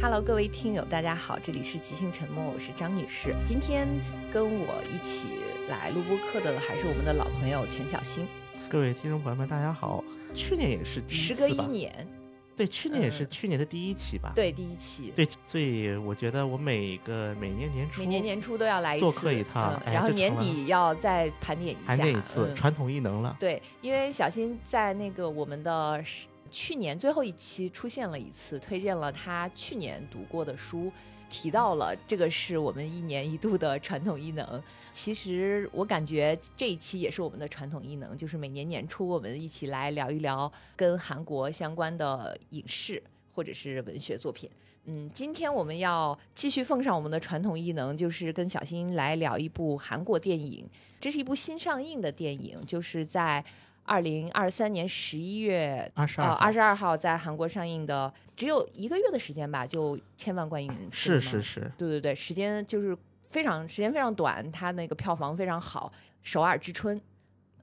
Hello，各位听友，大家好，这里是即兴沉默，我是张女士。今天跟我一起来录播课的还是我们的老朋友全小新。各位听众朋友们，大家好。去年也是时隔？一年，对，去年也是嗯去年的第一期吧？对第一期，对，所以我觉得我每个每年年初每年年初都要来一次做客一趟嗯哎然后年底要再盘点一下，盘点一次，嗯传统异能了。对，因为小新在那个我们的是去年最后一期出现了一次，推荐了他去年读过的书，提到了这个是我们一年一度的传统异能。其实我感觉这一期也是我们的传统异能，就是每年年初我们一起来聊一聊跟韩国相关的影视或者是文学作品。嗯，今天我们要继续奉上我们的传统异能，就是跟小新来聊一部韩国电影。这是一部新上映的电影，就是在二零二三年十一月呃二十二二十二号在韩国上映的，只有一个月的时间吧，就千万观影人 是是是，对对对，时间就是非常时间非常短，它那个票房非常好，《首尔之春》。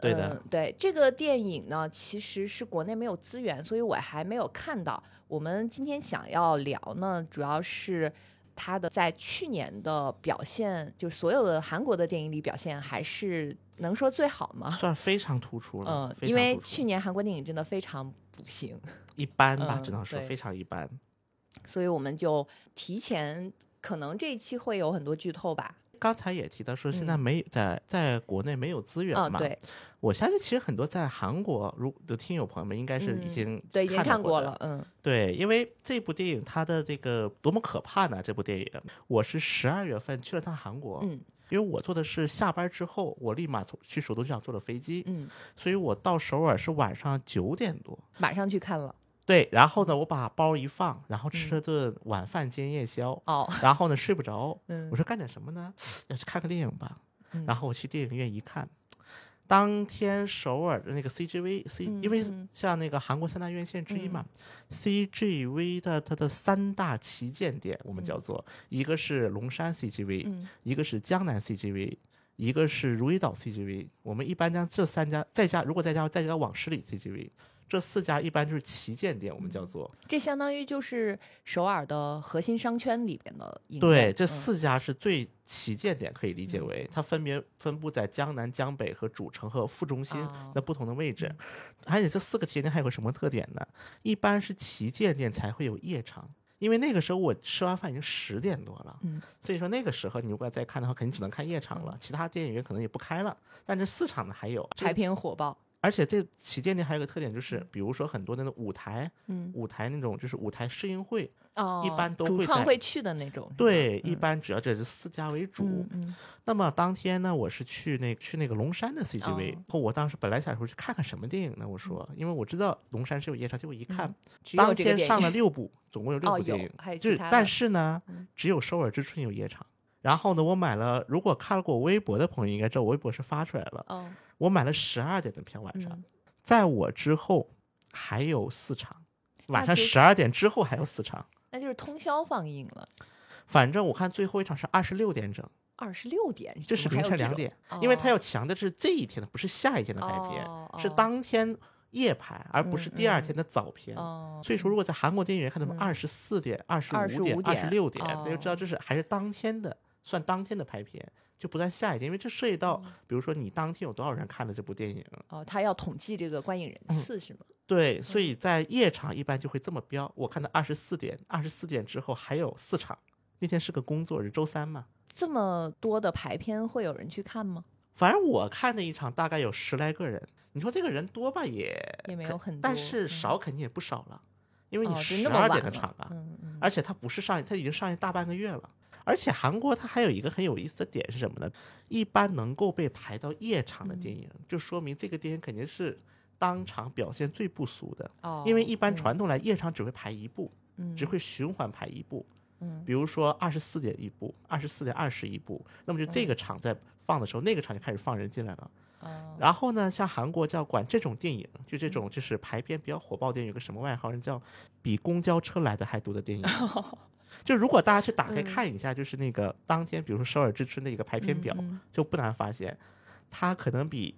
对的嗯，对这个电影呢，其实是国内没有资源，所以我还没有看到。我们今天想要聊呢，主要是它的在去年的表现，就所有的韩国的电影里表现，还是能说最好吗？算非常突出了。嗯，因为去年韩国电影真的非常不行，一般吧，嗯只能说非常一般。所以我们就提前，可能这一期会有很多剧透吧。刚才也提到说，现在嗯没在在国内没有资源嗯，嘛。对我相信其实很多在韩国如的听友朋友们应该是已嗯经对，已经看过了，嗯对，因为这部电影它的这个多么可怕呢？这部电影，我是十二月份去了趟韩国，嗯因为我坐的是下班之后，我立马从去首都机场坐了飞机，嗯，所以我到首尔是晚上九点多。马上去看了。对，然后呢，我把包一放，然后嗯吃了顿晚饭兼夜宵，哦，然后呢睡不着，嗯我说干点什么呢？要去看个电影吧。嗯然后我去电影院一看，当天首尔的那个 CGV C，、嗯因为嗯。像那个韩国三大院线之一嘛、c g v 的它的三大旗舰店，我们叫做、一个是龙山 CGV，、嗯。一个是江南 CGV。一个是如意岛 CGV，我们一般将这三家再加，如果再加再加往十里 CGV，这四家一般就是旗舰店，我们叫做。这相当于就是首尔的核心商圈里边的对，这四家是最旗舰店，可以理解为它分别分布在江南、江北和主城和副中心哦的不同的位置。而且这四个旗舰店还有个什么特点呢？一般是旗舰店才会有夜场。因为那个时候我吃完饭已经十点多了，嗯所以说那个时候你如果再看的话，肯定只能看夜场了，其他电影院可能也不开了。但这四场呢还有排，片火爆。而且这旗舰店还有个特点就是，比如说很多那种舞台，嗯。舞台那种就是舞台试映会，哦，一般都会在创会去的那种。对，一嗯。般主要这是四家为主。嗯嗯。那么当天呢，我是去那去那个龙山的 CGV，、我当时本来想说去看看什么电影呢，我说，因为我知道龙山是有夜场，结果一看，嗯当天上了 六部，总共有六部电影，就是但是呢，嗯。只有首尔之春有夜场。然后呢，我买了，如果看过我微博的朋友应该知道，我微博是发出来了，哦我买了十二点的票晚上，嗯。在我之后还有四场，晚上十二点之后还有四场，那就是通宵放映了，反正我看最后一场是二十六点整。二十六点，就是凌晨两点，因为他哦要强的是这一天的，不是下一天的拍片，是当天夜排，而不是第二嗯天的早片。哦，所以说，如果在韩国电影院看他们嗯。二十四点、二十五点、二十六点，那就知道哦。这是还是当天的，算当天的拍片，就不在下一天，因为这涉及到，比如说你当天有多少人看了这部电影。哦，他要统计这个观影人嗯次是吗？对，所以在夜场一般就会这么标。我看到二十四点，二十四点之后还有四场。那天是个工作日，周三嘛。这么多的排片会有人去看吗？反正我看那一场大概有十来个人，你说这个人多吧也也没有很多，但是嗯少肯定也不少了，因为你十二点的场啊，嗯嗯而且它不是上映，它已经上映大半个月了。而且韩国它还有一个很有意思的点是什么呢？一般能够被排到夜场的电影，就说明这个电影肯定是当场表现最不俗的。哦，因为一般嗯传统来夜场只会排一部，嗯只会循环排一部。嗯比如说二十四点一部，二十四点二十一部，那么就这个场在放的时候，那个场就开始放人进来了。哦然后呢，像韩国叫管这种电影，就这种就是排片比较火爆的电影，有个什么外号，人叫比公交车来的还多的电影。就如果大家去打开嗯看一下，就是那个当天，比如说首尔之春的一个排片表，嗯就不难发现，它可能比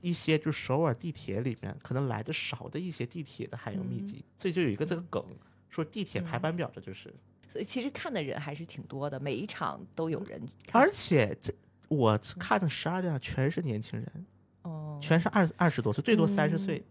一些就首尔地铁里面可能来的少的一些地铁的还要密集，所以就有一个这个梗，说地铁排班表这就是。所以其实看的人还是挺多的，每一场都有人。而且这我看的十二场全是年轻人，哦，全是二二十多岁，最多三十嗯岁。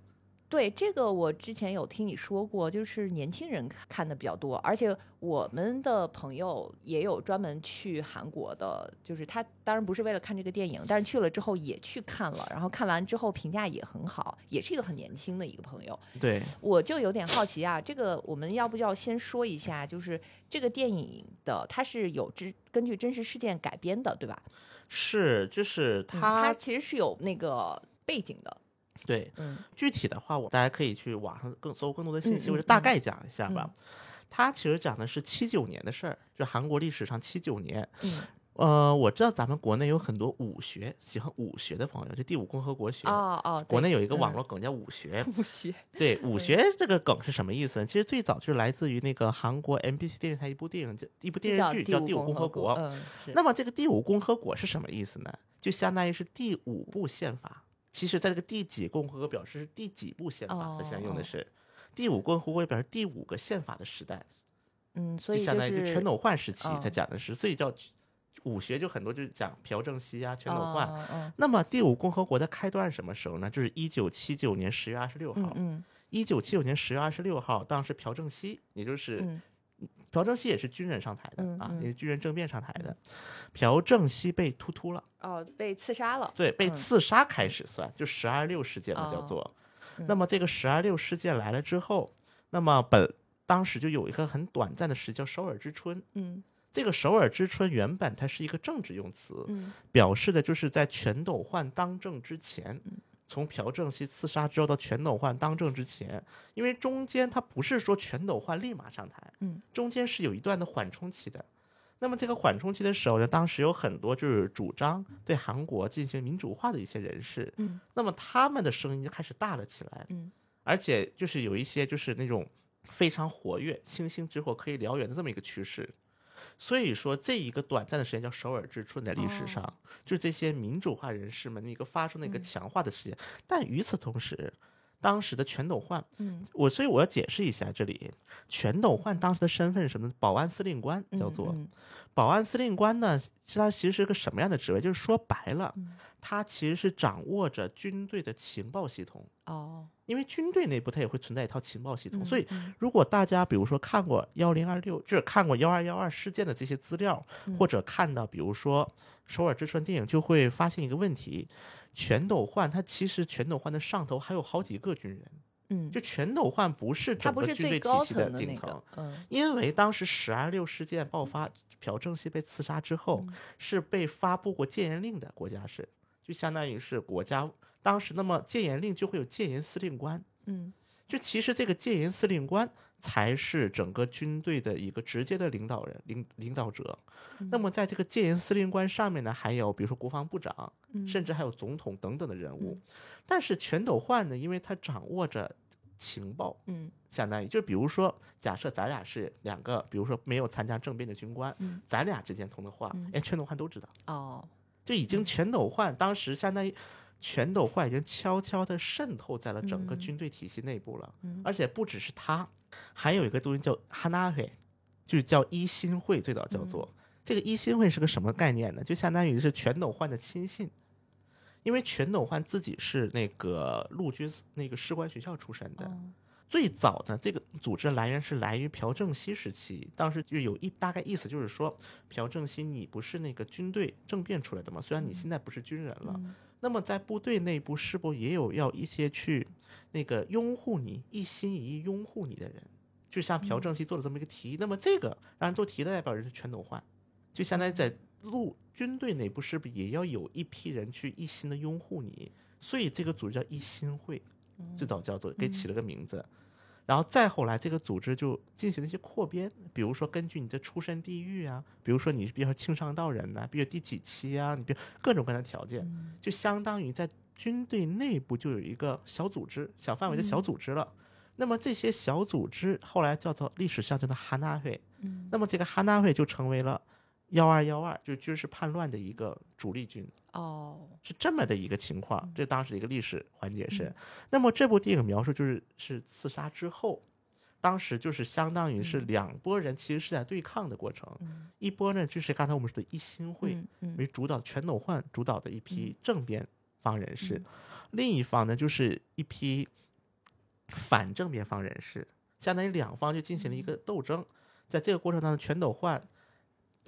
对这个，我之前有听你说过，就是年轻人看看的比较多，而且我们的朋友也有专门去韩国的，就是他当然不是为了看这个电影，但是去了之后也去看了，然后看完之后评价也很好，也是一个很年轻的一个朋友。对，我就有点好奇啊，这个我们要不要先说一下，就是这个电影的它是有真根据真实事件改编的，对吧？是就是嗯、它其实是有那个背景的，对嗯具体的话，我大家可以去网上更搜更多的信息，我就大概讲一下吧。嗯他其实讲的是七九年的事儿，就韩国历史上七九年。嗯呃，我知道咱们国内有很多武学喜欢武学的朋友，就第五共和国学。哦哦，国内有一嗯个网络梗叫武学，武学，对武学这个梗是什么意思呢？其实最早就是来自于那个韩国 MBC 电视台一部电影，叫一部电视剧叫《第五共和国》。嗯，是那么这个第五共和国是什么意思呢？就相当于是第五部宪法。其实，在这个第几共和国表示是第几部宪法，它现在用的哦是第五共和国表示第五个宪法的时代，嗯，所以就相当于全斗焕时期，嗯它讲的是，所以叫武学就很多就是讲朴正熙啊、全斗焕。那么第五共和国的开端是什么时候呢？就是一九七九年十月二十六号。嗯嗯一九七九年十月二十六号，当时朴正熙，也就是嗯朴正熙也是军人上台的、啊，也是军人政变上台的。朴正熙被突突了。哦，被刺杀了，对，被嗯刺杀开始算，就十二六事件嘛，叫哦做。嗯那么这个十二六事件来了之后，那么本当时就有一个很短暂的时叫首尔之春。嗯这个首尔之春原本它是一个政治用词，嗯表示的就是在全斗焕当政之前，嗯从朴正熙刺杀之后到全斗焕当政之前，因为中间他不是说全斗焕立马上台，嗯，中间是有一段的缓冲期的。那么这个缓冲期的时候呢，当时有很多就是主张对韩国进行民主化的一些人士，嗯那么他们的声音就开始大了起来，嗯而且就是有一些就是那种非常活跃、星星之火可以燎原的这么一个趋势。所以说，这一个短暂的时间叫首尔之春，在历史上、哦就是这些民主化人士们的一个发生的一个嗯。强化的时间。但与此同时，当时的全斗焕，嗯，我所以我要解释一下，这里全斗焕当时的身份是什么？保安司令官叫做、嗯保安司令官呢，他其实是个什么样的职位？就是说白了，嗯他其实是掌握着军队的情报系统。哦，因为军队内部它也会存在一套情报系统，嗯所以嗯如果大家比如说看过幺零二六，就是看过幺二幺二事件的这些资料，嗯或者看到比如说首尔之春电影，就会发现一个问题：全斗焕他其实全斗焕的上头还有好几个军人，嗯，就全斗焕不是整个军队体系的层的那顶层个，，嗯。因为当时十二六事件爆发，朴正熙被刺杀之后，嗯。是被发布过戒严令的国家是，就相当于是国家当时那么戒严令就会有戒严司令官。嗯就其实这个戒严司令官才是整个军队的一个直接的领导人、领领导者。嗯那么在这个戒严司令官上面呢，还有比如说国防部长，嗯甚至还有总统等等的人物。嗯但是全斗焕呢，因为他掌握着情报，嗯相当于就比如说，假设咱俩是两个，比如说没有参加政变的军官，嗯咱俩之间通的话嗯，哎，全斗焕都知道。哦，就已经全斗焕当时相当于全斗焕已经悄悄地渗透在了整个嗯。军队体系内部了，嗯。而且不只是他，还有一个东西叫哈纳会，就叫一心会，最早叫做、嗯。这个一心会是个什么概念呢？就相当于是全斗焕的亲信。因为全斗焕自己是那个陆军那个士官学校出身的，哦。最早呢，这个组织来源是来于朴正熙时期，当时就有一大概意思，就是说，朴正熙你不是那个军队政变出来的吗？虽然你现在不是军人了，嗯那么在部队内部是否也有要一些去那个拥护你、一心一意拥护你的人？就像朴正熙做了这么一个提议，那么这个当然做提的代表人是全斗焕，就相当于在陆军队内部是不是也要有一批人去一心的拥护你？所以这个组织叫一心会。最早叫做给起了个名字，然后再后来这个组织就进行了一些扩编，比如说根据你的出身地域啊，比如说你比如说清商道人呐、比如第几期啊，你比如各种各样的条件，就相当于在军队内部就有一个小组织、小范围的小组织了。那么这些小组织后来叫做历史上叫做哈纳会，嗯那么这个哈纳会就成为了幺二幺二，就是军事叛乱的一个主力军。哦，是这么的一个情况，这当时的一个历史环节是。那么这部电影描述就是是刺杀之后，当时就是相当于是两拨人其实是在对抗的过程，嗯。一波呢就是刚才我们说的一心会为主导全斗焕主导的一批政变方人士，嗯。另一方呢就是一批反政变方人士，相当于两方就进行了一个嗯斗争。在这个过程当中，全斗焕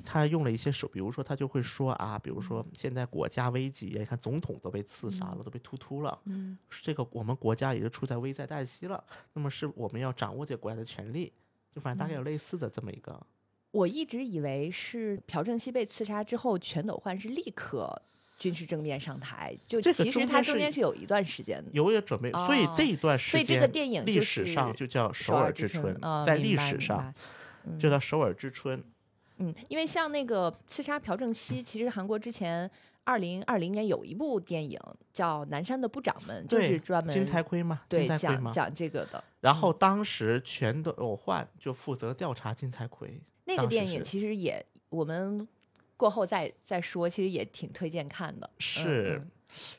他用了一些手，比如说他就会说啊，比如说现在国家危急，你看总统都被刺杀了，都被突突了，嗯这个我们国家也就处在危在旦夕了。那么是我们要掌握这个国家的权利，就反正大概有类似的这么一个。我一直以为是朴正熙被刺杀之后，全斗焕是立刻军事政面上台，就这其实他中中间是有一段时间的。有也准备，所以哦这一段时所以间，这个电影历史上就叫首尔尔之春，啊在历史上就叫首尔之春。嗯，因为像那个刺杀朴正熙，其实韩国之前二零二零年有一部电影叫《南山的部长们》，就是专门金财圭嘛，对。讲讲这个的。然后当时全斗焕就负责调查金财圭，那个电影其实也我们过后再再说，其实也挺推荐看的。是嗯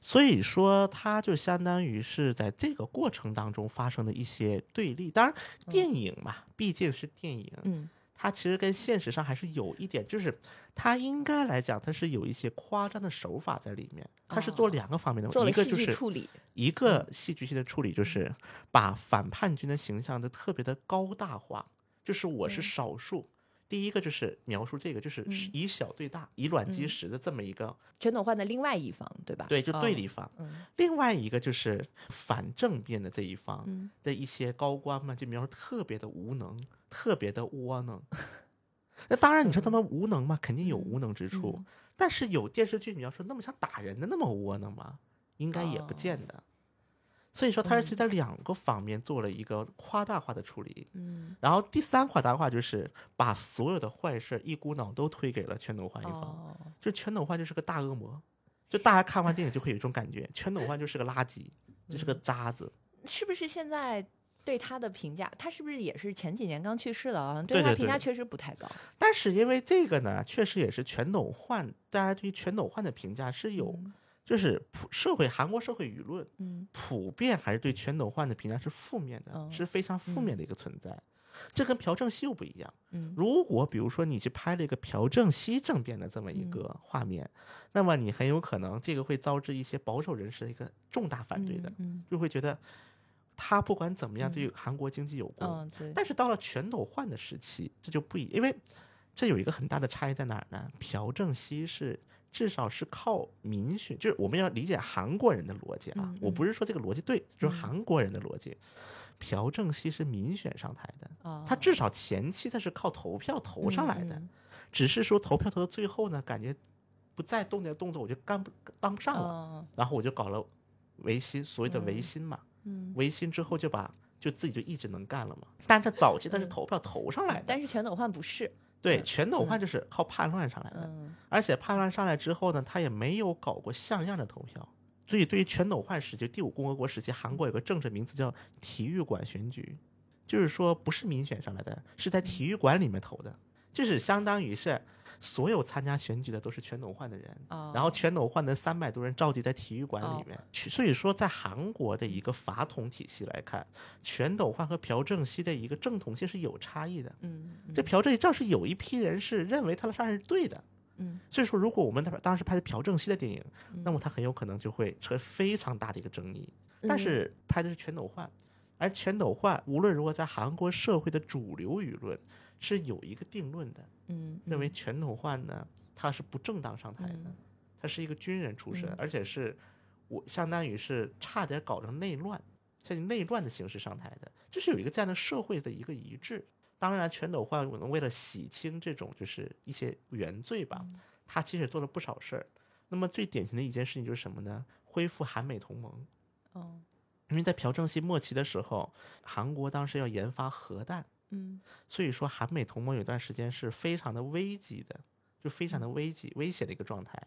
所以说它就相当于是在这个过程当中发生的一些对立。当然，电影嘛，毕竟是电影，嗯它其实跟现实上还是有一点，就是它应该来讲，它是有一些夸张的手法在里面。它是做哦两个方面的，一个就是处理。一个戏剧性的处理，就是把反叛军的形象都特别的高大化，就是我是嗯少数。第一个就是描述这个，就是嗯以小对大、以卵击嗯石的这么一个，全斗焕的另外一方，对吧？对，就对嗯立方。嗯另外一个就是反政变的这一方嗯的一些高官们，就描述特别的无能，特别的窝囊。那当然，你说他们无能嘛，肯定有无能之处。嗯但是有电视剧你要说那么像打人的那么窝囊吗？应该也不哦见得。所以说，他是在两个方面做了一个夸大化的处理。嗯然后第三夸大化就是把所有的坏事一股脑都推给了全斗焕一方。哦就全斗焕就是个大恶魔，就大家看完电影就会有一种感觉，全斗焕就是个垃圾，就是个渣子。是不是现在对他的评价，他是不是也是前几年刚去世的啊？他对对对评价确实不太高。但是因为这个呢，确实也是全斗焕，大家对于全斗焕的评价是有，嗯就是普社会韩国社会舆论嗯普遍还是对全斗焕的评价是负面的，哦是非常负面的一个存在。这跟朴正熙又不一样。嗯如果比如说你去拍了一个朴正熙政变的这么一嗯个画面，那么你很有可能这个会招致一些保守人士的一个重大反对的，嗯就会觉得他不管怎么样嗯对韩国经济有功。嗯对，但是到了全斗焕的时期，这就不一，因为这有一个很大的差异在哪儿呢？朴正熙是至少是靠民选，就是我们要理解韩国人的逻辑啊，嗯我不是说这个逻辑对，就是嗯韩国人的逻辑。朴正熙是民选上台的，哦他至少前期他是靠投票投上来的，嗯只是说投票投到最后呢，感觉不再动点动作，我就干不当不上了，哦然后我就搞了维新，所谓的维嗯新嘛，嗯，维新之后就把就自己就一直能干了嘛。但是早期他是嗯投票投上来的，但是全斗焕不是，对嗯。全斗焕就是靠叛乱上来的，嗯。而且叛乱上来之后呢，他也没有搞过像样的投票。所以对于全斗焕时期，第五共和国时期，韩国有个政治名词叫体育馆选举，就是说不是民选上来的，是在体育馆里面投的，就是相当于是所有参加选举的都是全斗焕的人，哦。然后全斗焕的三百多人召集在体育馆里哦。面，去所以说在韩国的一个法统体系来看，全斗焕和朴正熙的一个正统性是有差异的。嗯这朴正熙倒是有一批人是认为他的杀人是对的，嗯。所以说如果我们当当时拍的朴正熙的电影，嗯。那么他很有可能就会成为非常大的一个争议。嗯。但是拍的是全斗焕，而全斗焕无论如何在韩国社会的主流舆论是有一个定论的，嗯认为全斗焕呢他是不正当上台的，嗯他是一个军人出身，嗯而且是我相当于是差点搞成内乱，像以内乱的形式上台的，这是有一个这样的社会的一个一致。当然，全斗焕为了洗清这种就是一些原罪吧，嗯他其实做了不少事儿。那么最典型的一件事情就是什么呢？恢复韩美同盟。哦因为在朴正熙末期的时候，韩国当时要研发核弹，嗯所以说韩美同盟有段时间是非常的危急的，就非常的危急、危险的一个状态。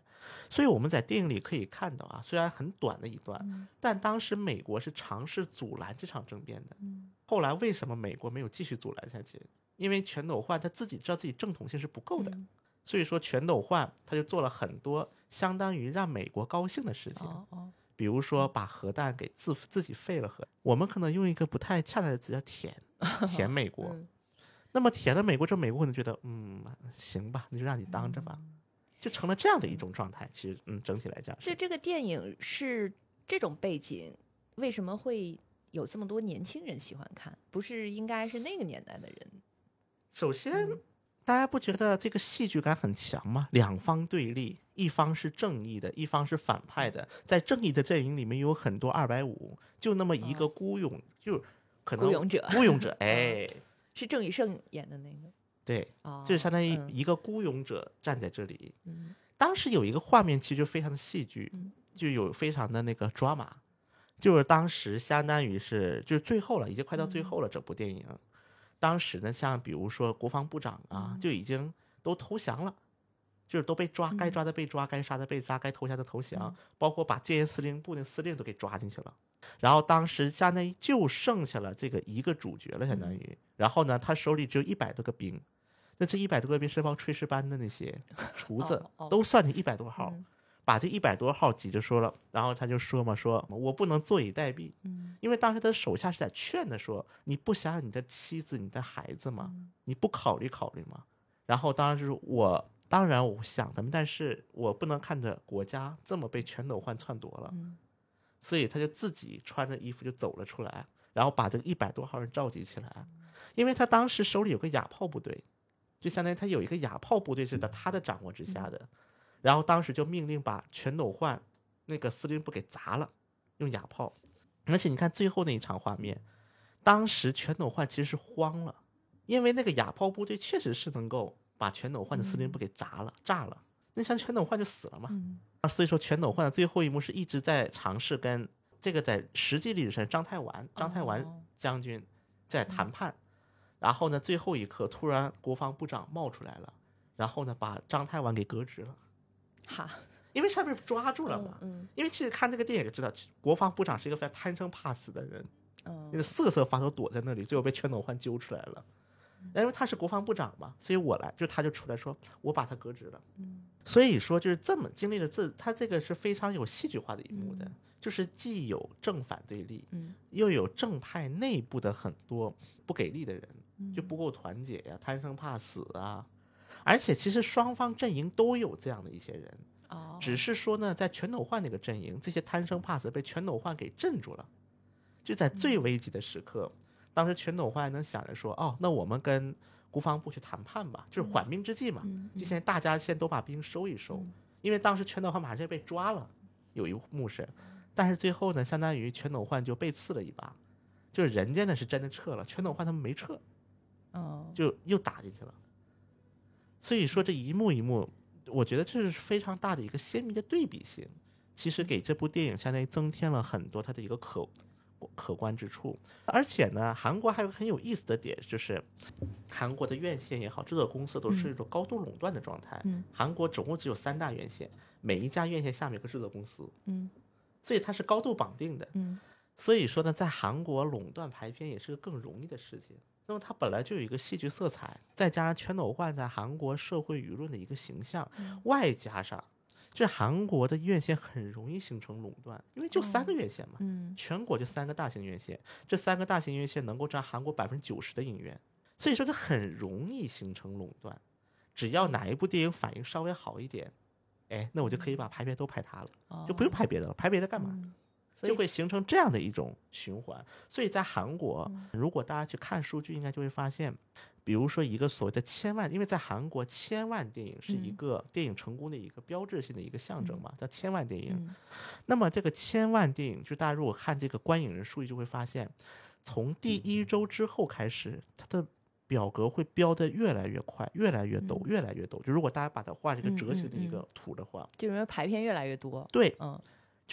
所以我们在电影里可以看到啊，虽然很短的一段，嗯但当时美国是尝试阻拦这场政变的。嗯后来为什么美国没有继续阻拦下去？因为全斗焕他自己知道自己正统性是不够的，嗯所以说全斗焕他就做了很多相当于让美国高兴的事情。哦哦比如说把核弹给自自己废了核，我们可能用一个不太恰当的词叫“舔”，舔美国。嗯那么舔了美国之后，美国可能觉得，嗯，行吧，那就让你当着吧，就成了这样的一种状态。其实，嗯，整体来讲是，这这个电影是这种背景，为什么会有这么多年轻人喜欢看？不是应该是那个年代的人？首先，大家不觉得这个戏剧感很强吗？两方对立，一方是正义的，一方是反派的。在正义的阵营里面有很多二百五，就那么一个孤勇，就可能孤勇者。孤勇者，哎，是郑宇盛演的那个。对，哦，就是相当于嗯。一个孤勇者站在这里。嗯。当时有一个画面，其实就非常的戏剧，嗯就有非常的那个 drama，就是当时相当于是就是最后了，已经快到最后了，这部电影。当时呢，像比如说国防部长啊，嗯。就已经都投降了，就是都被抓，该嗯抓的被抓，该杀的被杀，该投降的投降，嗯。包括把戒严司令部那司令都给抓进去了。然后当时相当于就剩下了这个一个主角了，相当嗯于。然后呢，他手里只有一百多个兵，那这一百多个兵是帮炊事班的那些厨子都算进一百多号，嗯把这一百多号挤着说了，然后他就说嘛，说我不能坐以待毙，嗯因为当时他的手下是在劝他说，你不想想你的妻子、你的孩子吗？嗯你不考虑考虑吗？然后当然是我，当然我想他们，但是我不能看着国家这么被全斗焕篡夺了，嗯所以他就自己穿着衣服就走了出来，然后把这个一百多号人召集起来，因为他当时手里有个哑炮部队，就相当于他有一个哑炮部队是在他的掌握之下的，然后当时就命令把全斗焕那个司令部给砸了，用哑炮，而且你看最后那一场画面，当时全斗焕其实是慌了，因为那个哑炮部队确实是能够把全斗焕的司令部给砸了、炸了，那像全斗焕就死了嘛。嗯啊，所以说全斗焕的最后一幕是一直在尝试跟这个在实际历史上张太完张太完哦将军在谈判，然后呢最后一刻突然国防部长冒出来了，然后呢把张太完给革职了，哈，因为上面抓住了嘛。嗯因为其实看这个电影就知道，国防部长是一个非常贪生怕死的人，嗯那个瑟瑟发抖躲在那里，最后被全斗焕揪出来了。因为他是国防部长嘛，所以我来，就他就出来说，我把他革职了。嗯所以说就是这么经历了这，他这个是非常有戏剧化的一幕的，嗯。就是既有正反对立，嗯。又有正派内部的很多不给力的人，嗯。就不够团结呀、贪生怕死啊。而且其实双方阵营都有这样的一些人，哦，只是说呢，在全斗焕那个阵营，这些贪生怕死被全斗焕给镇住了。就在最危急的时刻，当时全斗焕能想着说，哦，那我们跟国防部去谈判吧，就是缓兵之计嘛。嗯就现在大家先都把兵收一收，因为当时全斗焕马上就被抓了，有一幕是，但是最后呢，相当于全斗焕就被刺了一把，就是人家呢是真的撤了，全斗焕他们没撤，哦就又打进去了。所以说这一幕一幕，我觉得这是非常大的一个鲜明的对比性，其实给这部电影相当于增添了很多它的一个可可观之处。而且呢，韩国还有个很有意思的点，就是韩国的院线也好，制作公司都是一种高度垄断的状态。嗯韩国总共只有三大院线，每一家院线下面有个制作公司，嗯所以它是高度绑定的。嗯所以说呢，在韩国垄断排片也是个更容易的事情。那么它本来就有一个戏剧色彩，再加上全斗焕在韩国社会舆论的一个形象，外加上这韩国的院线很容易形成垄断，因为就三个院线嘛，嗯全国就三个大型院线，这三个大型院线能够占韩国百分之九十的影院，所以说它很容易形成垄断。只要哪一部电影反应稍微好一点，哎，那我就可以把排片都排它了，哦就不用排别的了，排别的干嘛？就会形成这样的一种循环。所以在韩国，如果大家去看数据，应该就会发现，比如说一个所谓的千万，因为在韩国千万电影是一嗯个电影成功的一个标志性的一个象征嘛，叫千万电影。嗯那么这个千万电影，就大家如果看这个观影人数据，就会发现，从第一周之后开始，它的表格会标的越来越快，越来越陡，越来越陡。就如果大家把它画这个嗯折形的一嗯个图的话，就因为排片越来越多，对，嗯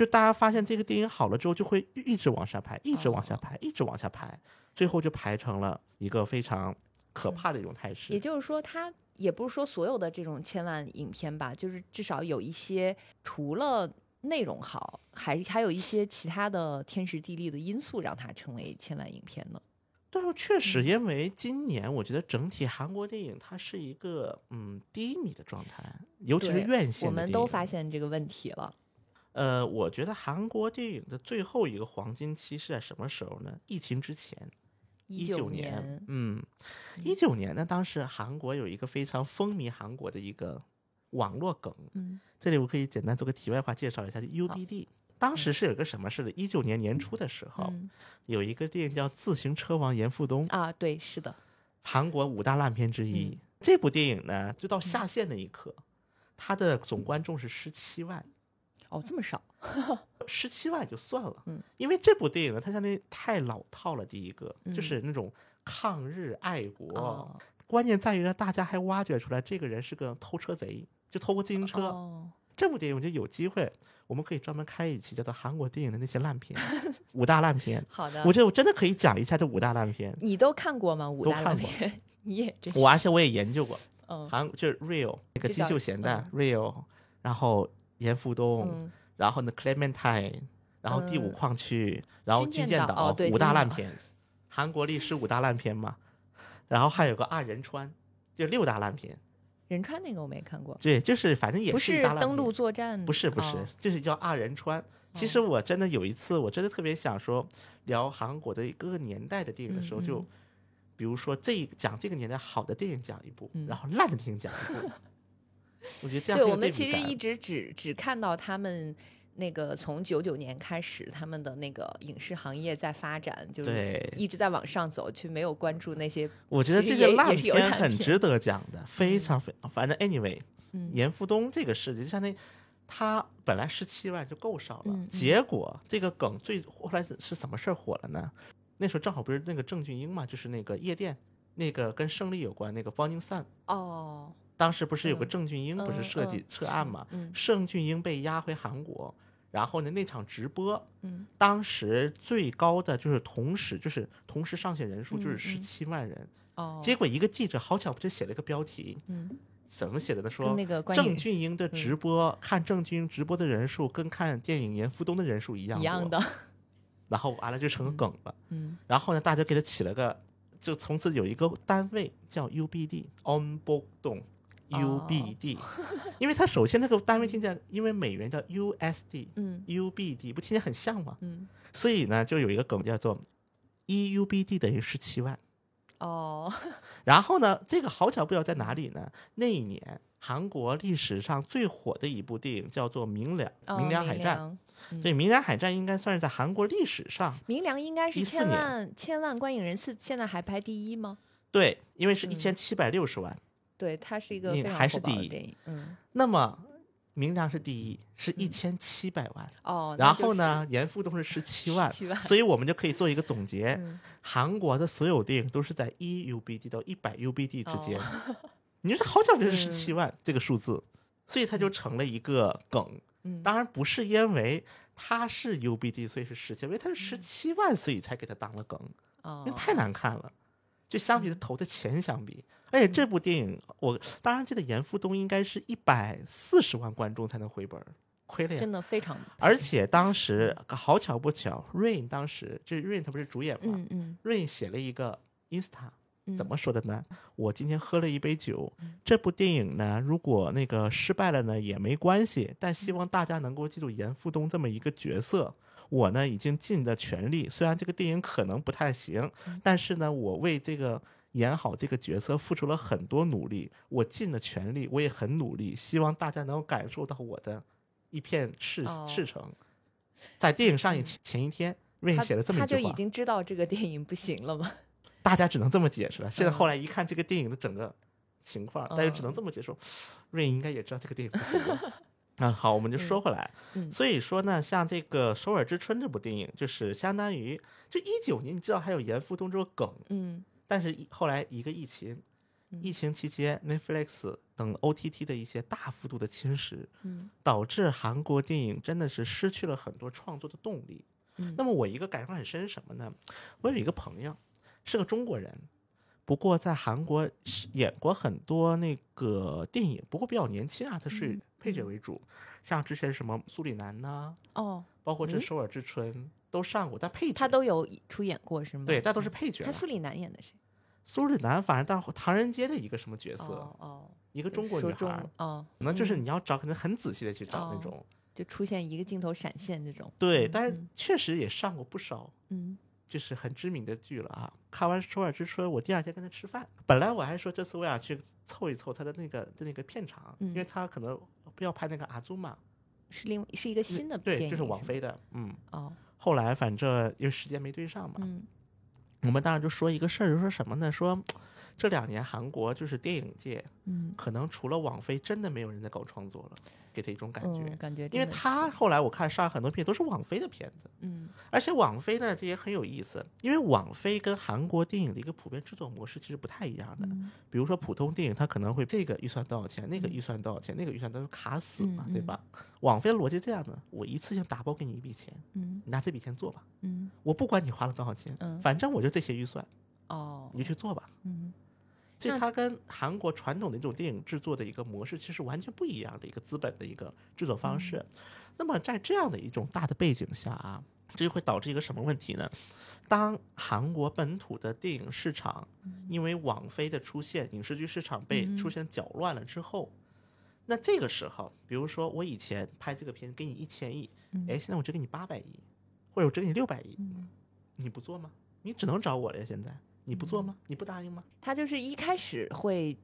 就大家发现这个电影好了之后，就会一直往下排，一直往下哦排，一直往下排，最后就排成了一个非常可怕的一种态势。也就是说，它也不是说所有的这种千万影片吧，就是至少有一些除了内容好，还还有一些其他的天时地利的因素让它成为千万影片呢。对，确嗯实，因为今年我觉得整体韩国电影它是一个嗯低迷的状态，尤其是院线我们都发现这个问题了。呃，我觉得韩国电影的最后一个黄金期是在什么时候呢？疫情之前。一九年，嗯，一九年呢，当时韩国有一个非常风靡韩国的一个网络梗，嗯这里我可以简单做个题外话介绍一下就 UBD。当时是有个什么事的？一九年年初的时候，嗯有一个电影叫《自行车王严复东》，啊，对，是的，韩国五大烂片之一。嗯这部电影呢，就到下线那一刻，它的总观众是十七万，哦，这么少，十七万就算了，嗯，因为这部电影呢，它相当于太老套了。第一个、嗯就是那种抗日爱国，哦关键在于呢，大家还挖掘出来这个人是个偷车贼，就偷过自行车。哦，这部电影我觉得有机会，我们可以专门开一期叫做韩国电影的那些烂片，五大烂片。好的，我觉得我真的可以讲一下这五大烂片。你都看过吗？五大烂片，你也真是，我而且我也研究过，嗯韩就是 Real 那个金秀贤的 Real，然后严复东，嗯，然后呢 Clementine，然后第五嗯矿区，然后军舰岛五大烂片，韩国历史五大烂片嘛，然后还有个二人川，就六大烂片，仁川那个我没看过，对，就是反正也不是登陆片作战，不是不是，哦。就是叫二人川。其实我真的有一次，我真的特别想说聊韩国的各个年代的电影的时候，就比如说这讲这个年代好的电影讲一部，嗯。然后烂的电影讲一部。我觉得这样对，我们其实一直只只看到他们那个从九九年开始，他们的那个影视行业在发展，就是一直在往上走，却没有关注那些。我觉得这个烂片片很值得讲的，非常非反正 anyway，嗯。严复东这个事情就相当于他本来十七万就够少了，结果这个梗最后来是是什么事儿火了呢？那时候正好不是那个郑俊英嘛，就是那个夜店，那个跟胜利有关那个方金散，哦，当时不是有个嗯郑俊英不是嗯设计嗯涉案嘛？嗯盛俊英被押回韩国，然后呢那场直播，嗯当时最高的就是同时就是同时上线人数就是嗯十嗯七万人，哦，结果一个记者好巧不就写了一个标题，嗯，怎么写的呢？说那个郑俊英的直播，看郑俊英直播的人数跟看电影《严复东》的人数一样多，一样的，然后完了就成个梗了。嗯然后呢，大家给他起了个，就从此有一个单位叫 UBD On b o d o n 哦 UBD，、因为它首先那个单位听起来，因为美元叫 USD。嗯 UBD 不听起来很像吗？嗯，所以呢，就有一个梗叫做 EUBD 等于十七万。哦，然后呢，这个好巧不巧在哪里呢？那一年韩国历史上最火的一部电影叫做《明良哦明良海战》，对，《明良海战》应该算是在韩国历史上明良应该是14千年万千万观影人次，现在还排第一吗？对，因为是嗯一千七百六十万。对，它是一个你非常火爆还是第一的电影，嗯，那么明良是第一，是一千七百万。哦，然后呢，严复东是十七万，17万所以我们就可以做一个总结：嗯韩国的所有电影都是在一 UBD 到一百 UBD 之间。哦你说好巧不就是十嗯七万、这个数字，所以它就成了一个梗。嗯，当然不是因为它是 UBD 所以是十七，因为它是十七万，所以才给它当了梗，哦因为太难看了。就相比嗯他投的钱相比，而且这部电影我当然记得严复东应该是一百四十万观众才能回本儿，亏了呀。真的非常，而且当时好巧不巧，Rain 当时就是 Rain 他不是主演嘛、嗯嗯。R a i n 写了一个 Insta，嗯，怎么说的呢？我今天喝了一杯酒，这部电影呢，如果那个失败了呢也没关系，但希望大家能够记住严复东这么一个角色。我呢已经尽了全力，虽然这个电影可能不太行，但是呢，我为这个演好这个角色付出了很多努力，我尽了全力，我也很努力，希望大家能够感受到我的一片赤哦赤诚。在电影上映前前一天，瑞他写了这么他就一句话，已经知道这个电影不行了吗？大家只能这么解释了。现在嗯后来一看这个电影的整个情况，大家只能这么接受。瑞应该也知道这个电影不行了。啊，好，我们就说回来。嗯所以说呢，像这个《首尔之春》这部电影，就是相当于就一九年，你知道还有严复东这个梗，嗯但是后来一个疫情，嗯疫情期间 Netflix 等 OTT 的一些大幅度的侵蚀，嗯导致韩国电影真的是失去了很多创作的动力。嗯那么我一个感受很深是什么呢？我有一个朋友是个中国人，不过在韩国演过很多那个电影，不过比较年轻啊，他是嗯配角为主，像之前什么苏里南呐、哦，包括这嗯首尔之春都上过，但配角他都有出演过是吗？对，但都是配角了。他苏里南演的谁？苏里南反正当唐人街的一个什么角色，哦哦，一个中国女孩儿，哦，可能就是嗯你要找，可能很仔细的去找那哦种。就出现一个镜头闪现这种。对，嗯但是嗯确实也上过不少。嗯就是很知名的剧了啊。看完《首尔之春》，我第二天跟他吃饭，本来我还说这次我想去凑一凑他的那个的那个片场，嗯因为他可能不要拍那个阿祖嘛，是另是一个新的电对，就是王菲的，嗯。哦，后来反正因为时间没对上嘛，嗯我们当时就说一个事儿，就说什么呢？说这两年韩国就是电影界嗯可能除了网飞，真的没有人在搞创作了，给他一种感觉。嗯，感觉因为他后来我看上很多片都是网飞的片子，嗯而且网飞呢这也很有意思，因为网飞跟韩国电影的一个普遍制作模式其实不太一样的。嗯比如说普通电影，它可能会这个预算多少钱，那个预算多少钱，那个预算都是卡死嘛，对吧？网飞的逻辑这样的，我一次性打包给你一笔钱，嗯你拿这笔钱做吧，嗯我不管你花了多少钱，嗯反正我就这些预算，哦你就去做吧。嗯那所以它跟韩国传统的一种电影制作的一个模式其实完全不一样的一个资本的一个制作方式。那么在这样的一种大的背景下啊，这就会导致一个什么问题呢？当韩国本土的电影市场因为网飞的出现，影视剧市场被嗯出现搅乱了之后，那这个时候，比如说我以前拍这个片给你一千亿，嗯哎，现在我只给你八百亿，或者我只给你六百亿，嗯，你不做吗？你只能找我了呀！现在你不做吗？你不答应吗？他就是一开始会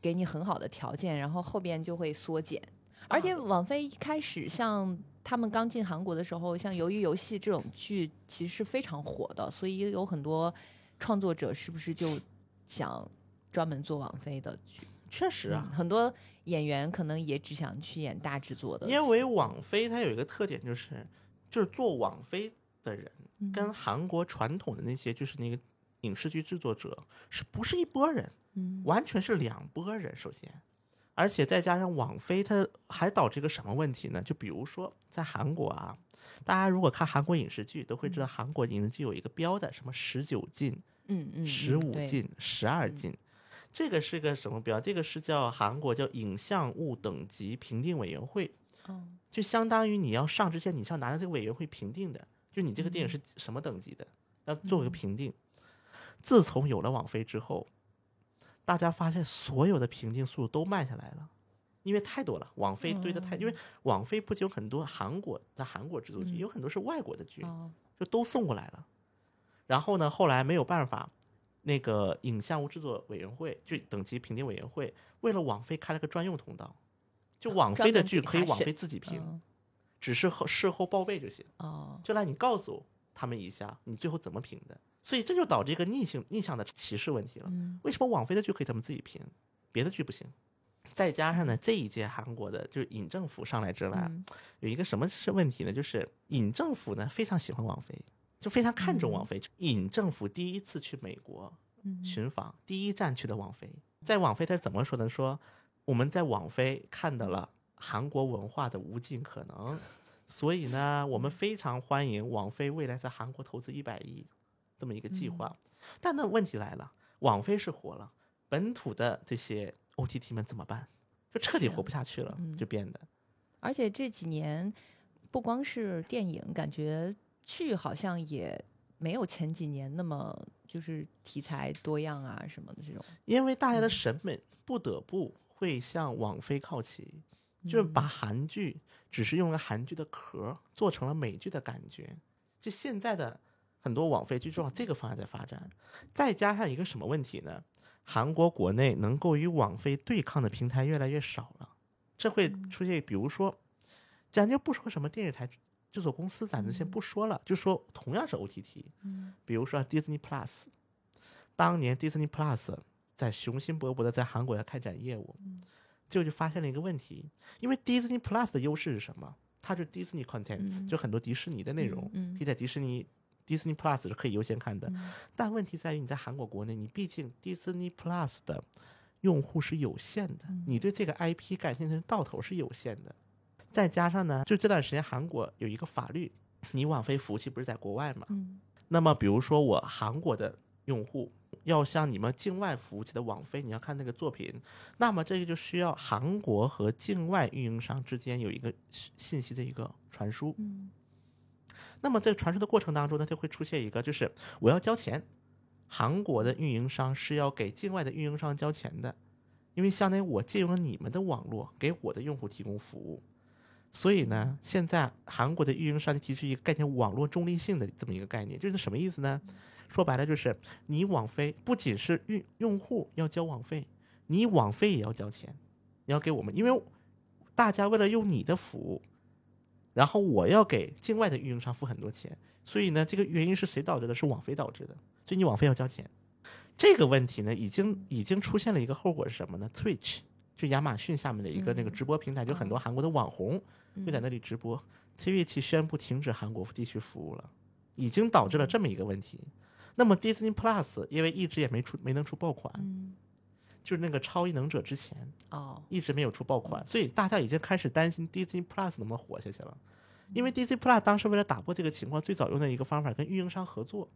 给你很好的条件，然后后边就会缩减。而且啊网飞一开始像他们刚进韩国的时候，像《鱿鱼游戏》这种剧其实是非常火的，所以有很多创作者是不是就想专门做网飞的剧？确实啊，嗯很多演员可能也只想去演大制作的，因为网飞它有一个特点，就是就是做网飞的人嗯跟韩国传统的那些就是那个影视剧制作者是不是一拨人？嗯完全是两拨人。首先，而且再加上网飞，它还导致一个什么问题呢？就比如说在韩国啊，大家如果看韩国影视剧，都会知道韩国影视剧有一个标的，什么十九禁、嗯嗯，十五禁、十二禁。这个是个什么标？这个是叫韩国叫影像物等级评定委员会，哦就相当于你要上之前，你是要拿着这个委员会评定的，就你这个电影是什么等级的，要做一个评定。自从有了网飞之后，大家发现所有的评定速度都慢下来了，因为太多了，网飞堆的太，因为网飞不仅有很多韩国在韩国制作剧，嗯有很多是外国的剧，哦就都送过来了。然后呢，后来没有办法，那个影像物制作委员会就等级评定委员会为了网飞开了个专用通道，就网飞的剧可以网飞自己评，嗯只是后事后报备就行，哦就来你告诉他们一下，你最后怎么评的。所以这就导致一个逆性逆向的歧视问题了。嗯为什么网飞的剧可以他们自己评，别的剧不行？再加上呢，这一届韩国的就是尹政府上来之外，嗯有一个什么是问题呢？就是尹政府呢非常喜欢网飞，就非常看重网飞。尹政府第一次去美国嗯寻访，第一站去的网飞，在网飞他是怎么说呢？说我们在网飞看到了韩国文化的无尽可能，所以呢，我们非常欢迎网飞未来在韩国投资一百亿这么一个计划。但那问题来了，网飞是火了，本土的这些 OTT 们怎么办？就彻底活不下去了，嗯就变得。而且这几年不光是电影，感觉剧好像也没有前几年那么就是题材多样啊什么的这种。因为大家的审美不得不会向网飞靠齐，就是把韩剧只是用了韩剧的壳做成了美剧的感觉。就现在的很多网飞剧就往这个方向在发展，再加上一个什么问题呢？韩国国内能够与网飞对抗的平台越来越少了，这会出现，比如说，咱就不说什么电视台制作公司，咱就先不说了，就说同样是 OTT，比如说 Disney Plus，当年 Disney Plus 在雄心勃勃的在韩国要开展业务，结果就发现了一个问题，因为 Disney Plus 的优势是什么？它就 Disney contents，、就很多迪士尼的内容，嗯。可以在迪士尼 Disney Plus 是可以优先看的。嗯但问题在于你在韩国国内，你毕竟 Disney Plus 的用户是有限的，嗯你对这个 IP 感兴趣的到头是有限的。再加上呢，就这段时间韩国有一个法律，你网飞服务器不是在国外嘛？嗯那么比如说我韩国的用户要向你们境外服务器的网飞，你要看那个作品，那么这个就需要韩国和境外运营商之间有一个信信息的一个传输。嗯那么在传输的过程当中呢，就会出现一个，就是我要交钱，韩国的运营商是要给境外的运营商交钱的，因为相当于我借用了你们的网络给我的用户提供服务，所以呢，现在韩国的运营商就提出一个概念——网络中立性的这么一个概念，就是什么意思呢？说白了就是你网飞不仅是用用户要交网费，你网费也要交钱，你要给我们，因为大家为了用你的服务，然后我要给境外的运营商付很多钱，所以呢，这个原因是谁导致的？是网飞导致的，所以你网费要交钱。这个问题呢，已经已经出现了一个后果是什么呢？Twitch 就亚马逊下面的一个那个直播平台，就很多韩国的网红就在那里直播，Twitch 宣布停止韩国地区服务了，已经导致了这么一个问题。那么 Disney Plus 因为一直也没出没能出爆款，嗯，就是那个超异能者之前哦，一直没有出爆款，所以大家已经开始担心 Disney Plus 能不能活下去了。因为 Disney Plus 当时为了打破这个情况，最早用的一个方法跟运营商合作，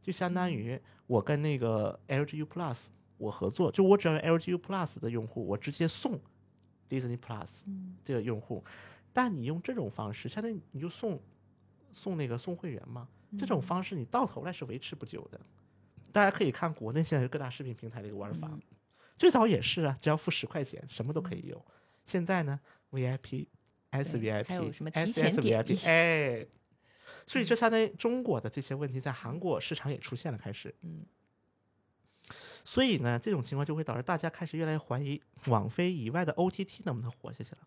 就相当于我跟那个 LGU Plus 我合作，就我只要 LGU Plus 的用户，我直接送 Disney Plus 这个用户。但你用这种方式，相当于你就送送那个送会员嘛。这种方式你到头来是维持不久的。大家可以看国内现在各大视频平台的一个玩法，最早也是啊，只要付十块钱，什么都可以用。现在呢，VIP、S VIP、还有什么提前 SS 点 VIP，哎，所以这相当于中国的这些问题在韩国市场也出现了，开始。嗯。所以呢，这种情况就会导致大家开始越来越怀疑网飞以外的 OTT 能不能活下去了。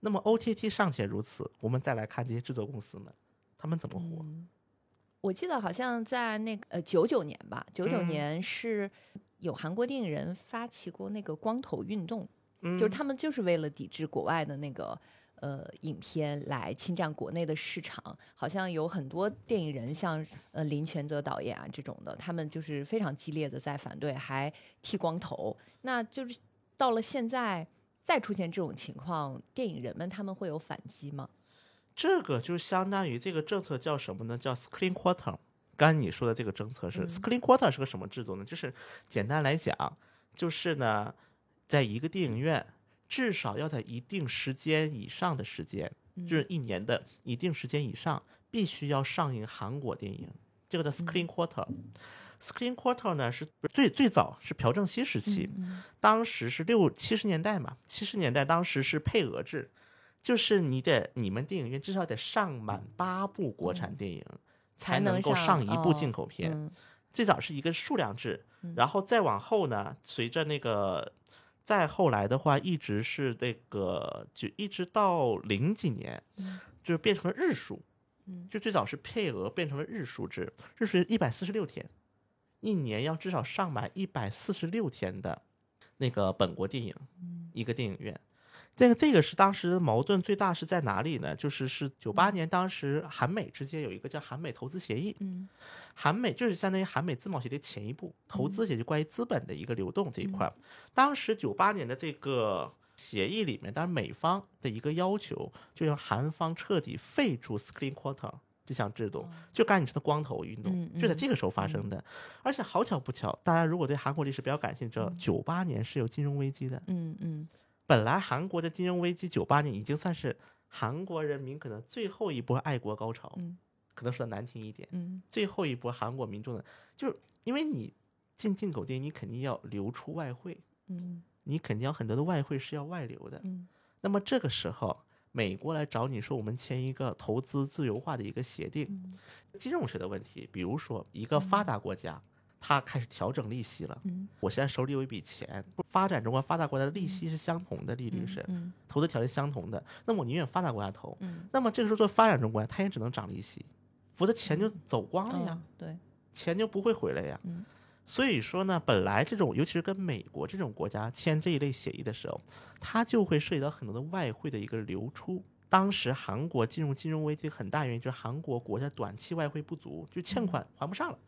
那么 OTT 尚且如此，我们再来看这些制作公司们，他们怎么活？我记得好像在那个呃九九年吧，九九嗯年是有韩国电影人发起过那个光头运动，嗯就是他们就是为了抵制国外的那个呃影片来侵占国内的市场。好像有很多电影人，像呃林权泽导演啊这种的，他们就是非常激烈的在反对，还剃光头。那就是到了现在再出现这种情况，电影人们他们会有反击吗？这个就相当于这个政策叫什么呢？叫 Screen Quarter。刚才你说的这个政策是、嗯 Screen Quarter 是个什么制度呢？就是简单来讲，就是呢，在一个电影院至少要在一定时间以上的时间，就是一年的一定时间以上，必须要上映韩国电影。这个叫 Screen Quarter。Screen Quarter 呢是最最早是朴正熙时期，当时是六七十年代嘛，七十年代当时是配额制，就是你得你们电影院至少得上满八部国产电影，才能够上上一部哦进口片。嗯最早是一个数量制，然后再往后呢，随着那个再后来的话，一直是那个就一直到零几年，就变成了日数，就最早是配额变成了日数制，日数一百四十六天，一年要至少上满一百四十六天的那个本国电影，一个电影院。这个这个是当时的矛盾最大是在哪里呢？就是是九八年，当时韩美之间有一个叫韩美投资协议，嗯韩美就是相当于韩美自贸协定前一步，投资也就关于资本的一个流动这一块儿。当时九八年的这个协议里面，当然美方的一个要求，就让韩方彻底废除 Screen quarter 这项制度，就刚才你说的光头运动嗯，就在这个时候发生的。而且好巧不巧，大家如果对韩国历史比较感兴趣，知道九八年是有金融危机的。嗯嗯本来韩国的金融危机九八年已经算是韩国人民可能最后一波爱国高潮，嗯可能说的难听一点，嗯最后一波韩国民众的，就是因为你进进口店，你肯定要流出外汇，嗯你肯定要很多的外汇是要外流的。嗯那么这个时候，美国来找你说我们签一个投资自由化的一个协定，嗯金融学的问题，比如说一个发达国家。它开始调整利息了。嗯我现在手里有一笔钱，发展中国发达国家的利息是相同的，利率是嗯投资条件相同的，那么我宁愿发达国家投。嗯那么这个时候做发展中国家，它也只能涨利息，否则钱就走光了呀。嗯对钱就不会回来呀。嗯所以说呢，本来这种尤其是跟美国这种国家签这一类协议的时候，它就会涉及到很多的外汇的一个流出。当时韩国进入金融危机很大原因就是韩国国家短期外汇不足，就欠款还不上了，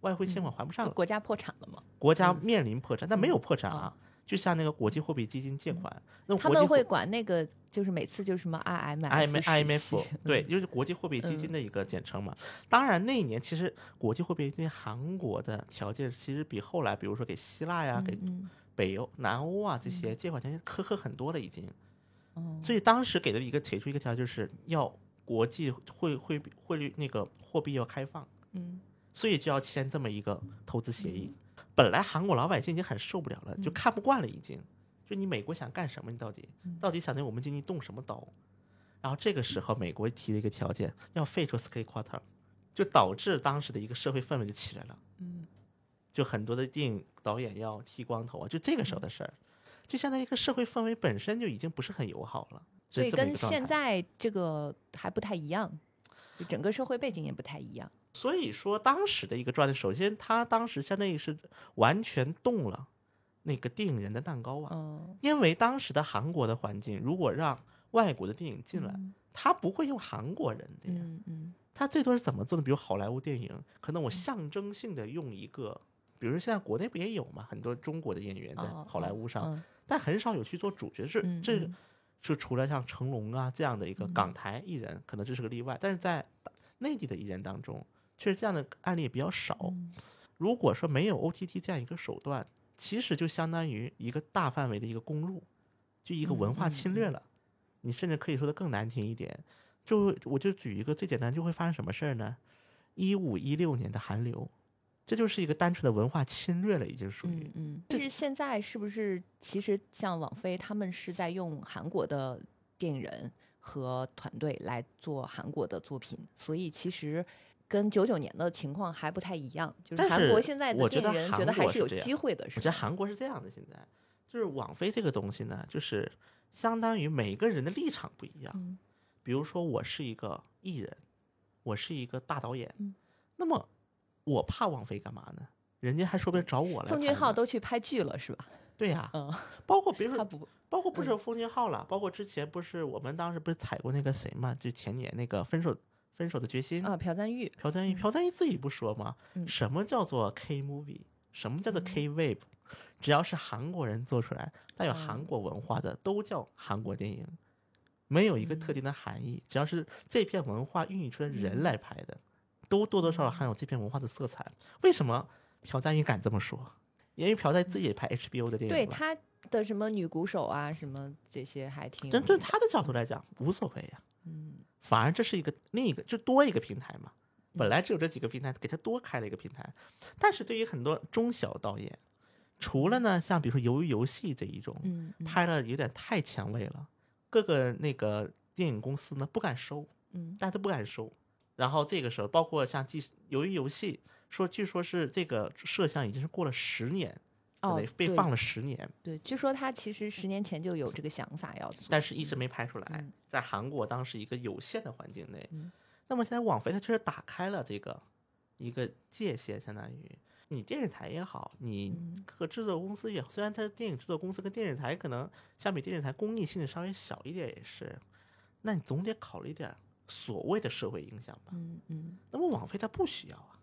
外汇欠款还不上了，就国家破产了吗，国家面临破产，但没有破产嗯啊。就像那个国际货币基金借款，那他们会国际货管那个就是每次就是什么 IMF IM IMF 对，就是国际货币基金的一个简称嘛。当然那一年其实国际货币对韩国的条件其实比后来，比如说给希腊呀、给嗯北欧、南欧啊这些借款条件苛刻很多了已经。嗯所以当时给的一个提出一个条件就是要国际汇汇汇率那个货币要开放，嗯所以就要签这么一个投资协议。本来韩国老百姓已经很受不了了，就看不惯了已经。就你美国想干什么？你到底到底想对我们经济动什么刀？然后这个时候美国提了一个条件，要废除 Sky Quarter，就导致当时的一个社会氛围就起来了。嗯，就很多的电影导演要剃光头啊，就这个时候的事儿，就相当于一个社会氛围本身就已经不是很友好了。所以跟现在这个还不太一样，就整个社会背景也不太一样。所以说当时的一个状态，首先他当时相当于是完全动了那个电影人的蛋糕啊，嗯，因为当时的韩国的环境，如果让外国的电影进来，嗯他不会用韩国人的呀，嗯嗯。他最多是怎么做的？比如好莱坞电影，可能我象征性的用一个，比如说现在国内不也有嘛，很多中国的演员在哦好莱坞上，嗯但很少有去做主角，是嗯这嗯就除了像成龙啊这样的一个港台艺人，可能这是个例外，但是在内地的艺人当中，确实这样的案例也比较少。嗯如果说没有 OTT 这样一个手段，其实就相当于一个大范围的一个公路，就一个文化侵略了。你甚至可以说的更难听一点，就我就举一个最简单，就会发生什么事儿呢？一五一六年的韩流，这就是一个单纯的文化侵略了，已经属于。嗯嗯。但是现在是不是其实像网飞他们是在用韩国的电影人和团队来做韩国的作品，所以其实。跟九九年的情况还不太一样，就是但韩国是现在的我觉得韩电影人觉得还是有机会的，是我觉得？韩国是这样的，现在就是网飞这个东西呢，就是相当于每个人的立场不一样。嗯比如说，我是一个艺人，我是一个大导演，嗯那么我怕网飞干嘛呢？人家还说不定找我来。奉俊昊都去拍剧了，是吧？对呀、嗯，包括比如说，不，包括不是奉俊昊了，包括之前不是我们当时不是踩过那个谁嘛？就前年那个分手分手的决心，啊，朴赞玉，朴赞玉，朴赞玉自己不说吗？嗯什么叫做 K movie？什么叫做 K wave？、只要是韩国人做出来，带有韩国文化的，都叫韩国电影，没有一个特定的含义。只要是这片文化孕育出的人来拍的，都多多少少含有这片文化的色彩。为什么朴赞玉敢这么说？因为朴赞玉自己也拍 HBO 的电影对他的什么女鼓手啊，什么这些还挺但对他的角度来讲，无所谓呀、嗯反而这是一个另一个就多一个平台嘛。本来只有这几个平台，给他多开了一个平台。但是对于很多中小导演，除了呢，像比如说鱿鱼游戏这一种，嗯嗯拍了有点太前卫了，各个那个电影公司呢不敢收，嗯大家都不敢收。然后这个时候，包括像记鱿鱼游戏，说据说是这个摄像已经是过了十年，哦被放了十年，对，据说他其实十年前就有这个想法要做，但是一直没拍出来嗯。在韩国当时一个有限的环境内嗯，那么现在网飞它确实打开了这个一个界限，相当于你电视台也好，你嗯各个制作公司也好，虽然它电影制作公司跟电视台可能相比电视台公益性质稍微小一点也是，那你总得考虑点所谓的社会影响吧。嗯嗯那么网飞它不需要啊。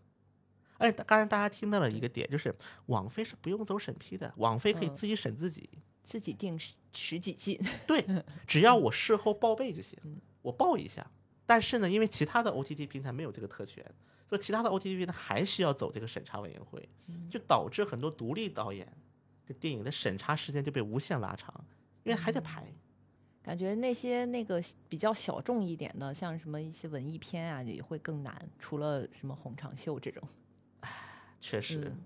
而且刚才大家听到了一个点，就是网飞是不用走审批的，网飞可以嗯自己审自己。自己定十十几季，对，只要我事后报备就行嗯，我报一下。但是呢，因为其他的 OTT 平台没有这个特权，所以其他的 OTT 平台还需要走这个审查委员会，嗯就导致很多独立导演的电影的审查时间就被无限拉长，因为还得排。感觉那些那个比较小众一点的，像什么一些文艺片啊，也会更难。除了什么《红长袖》这种，确实，嗯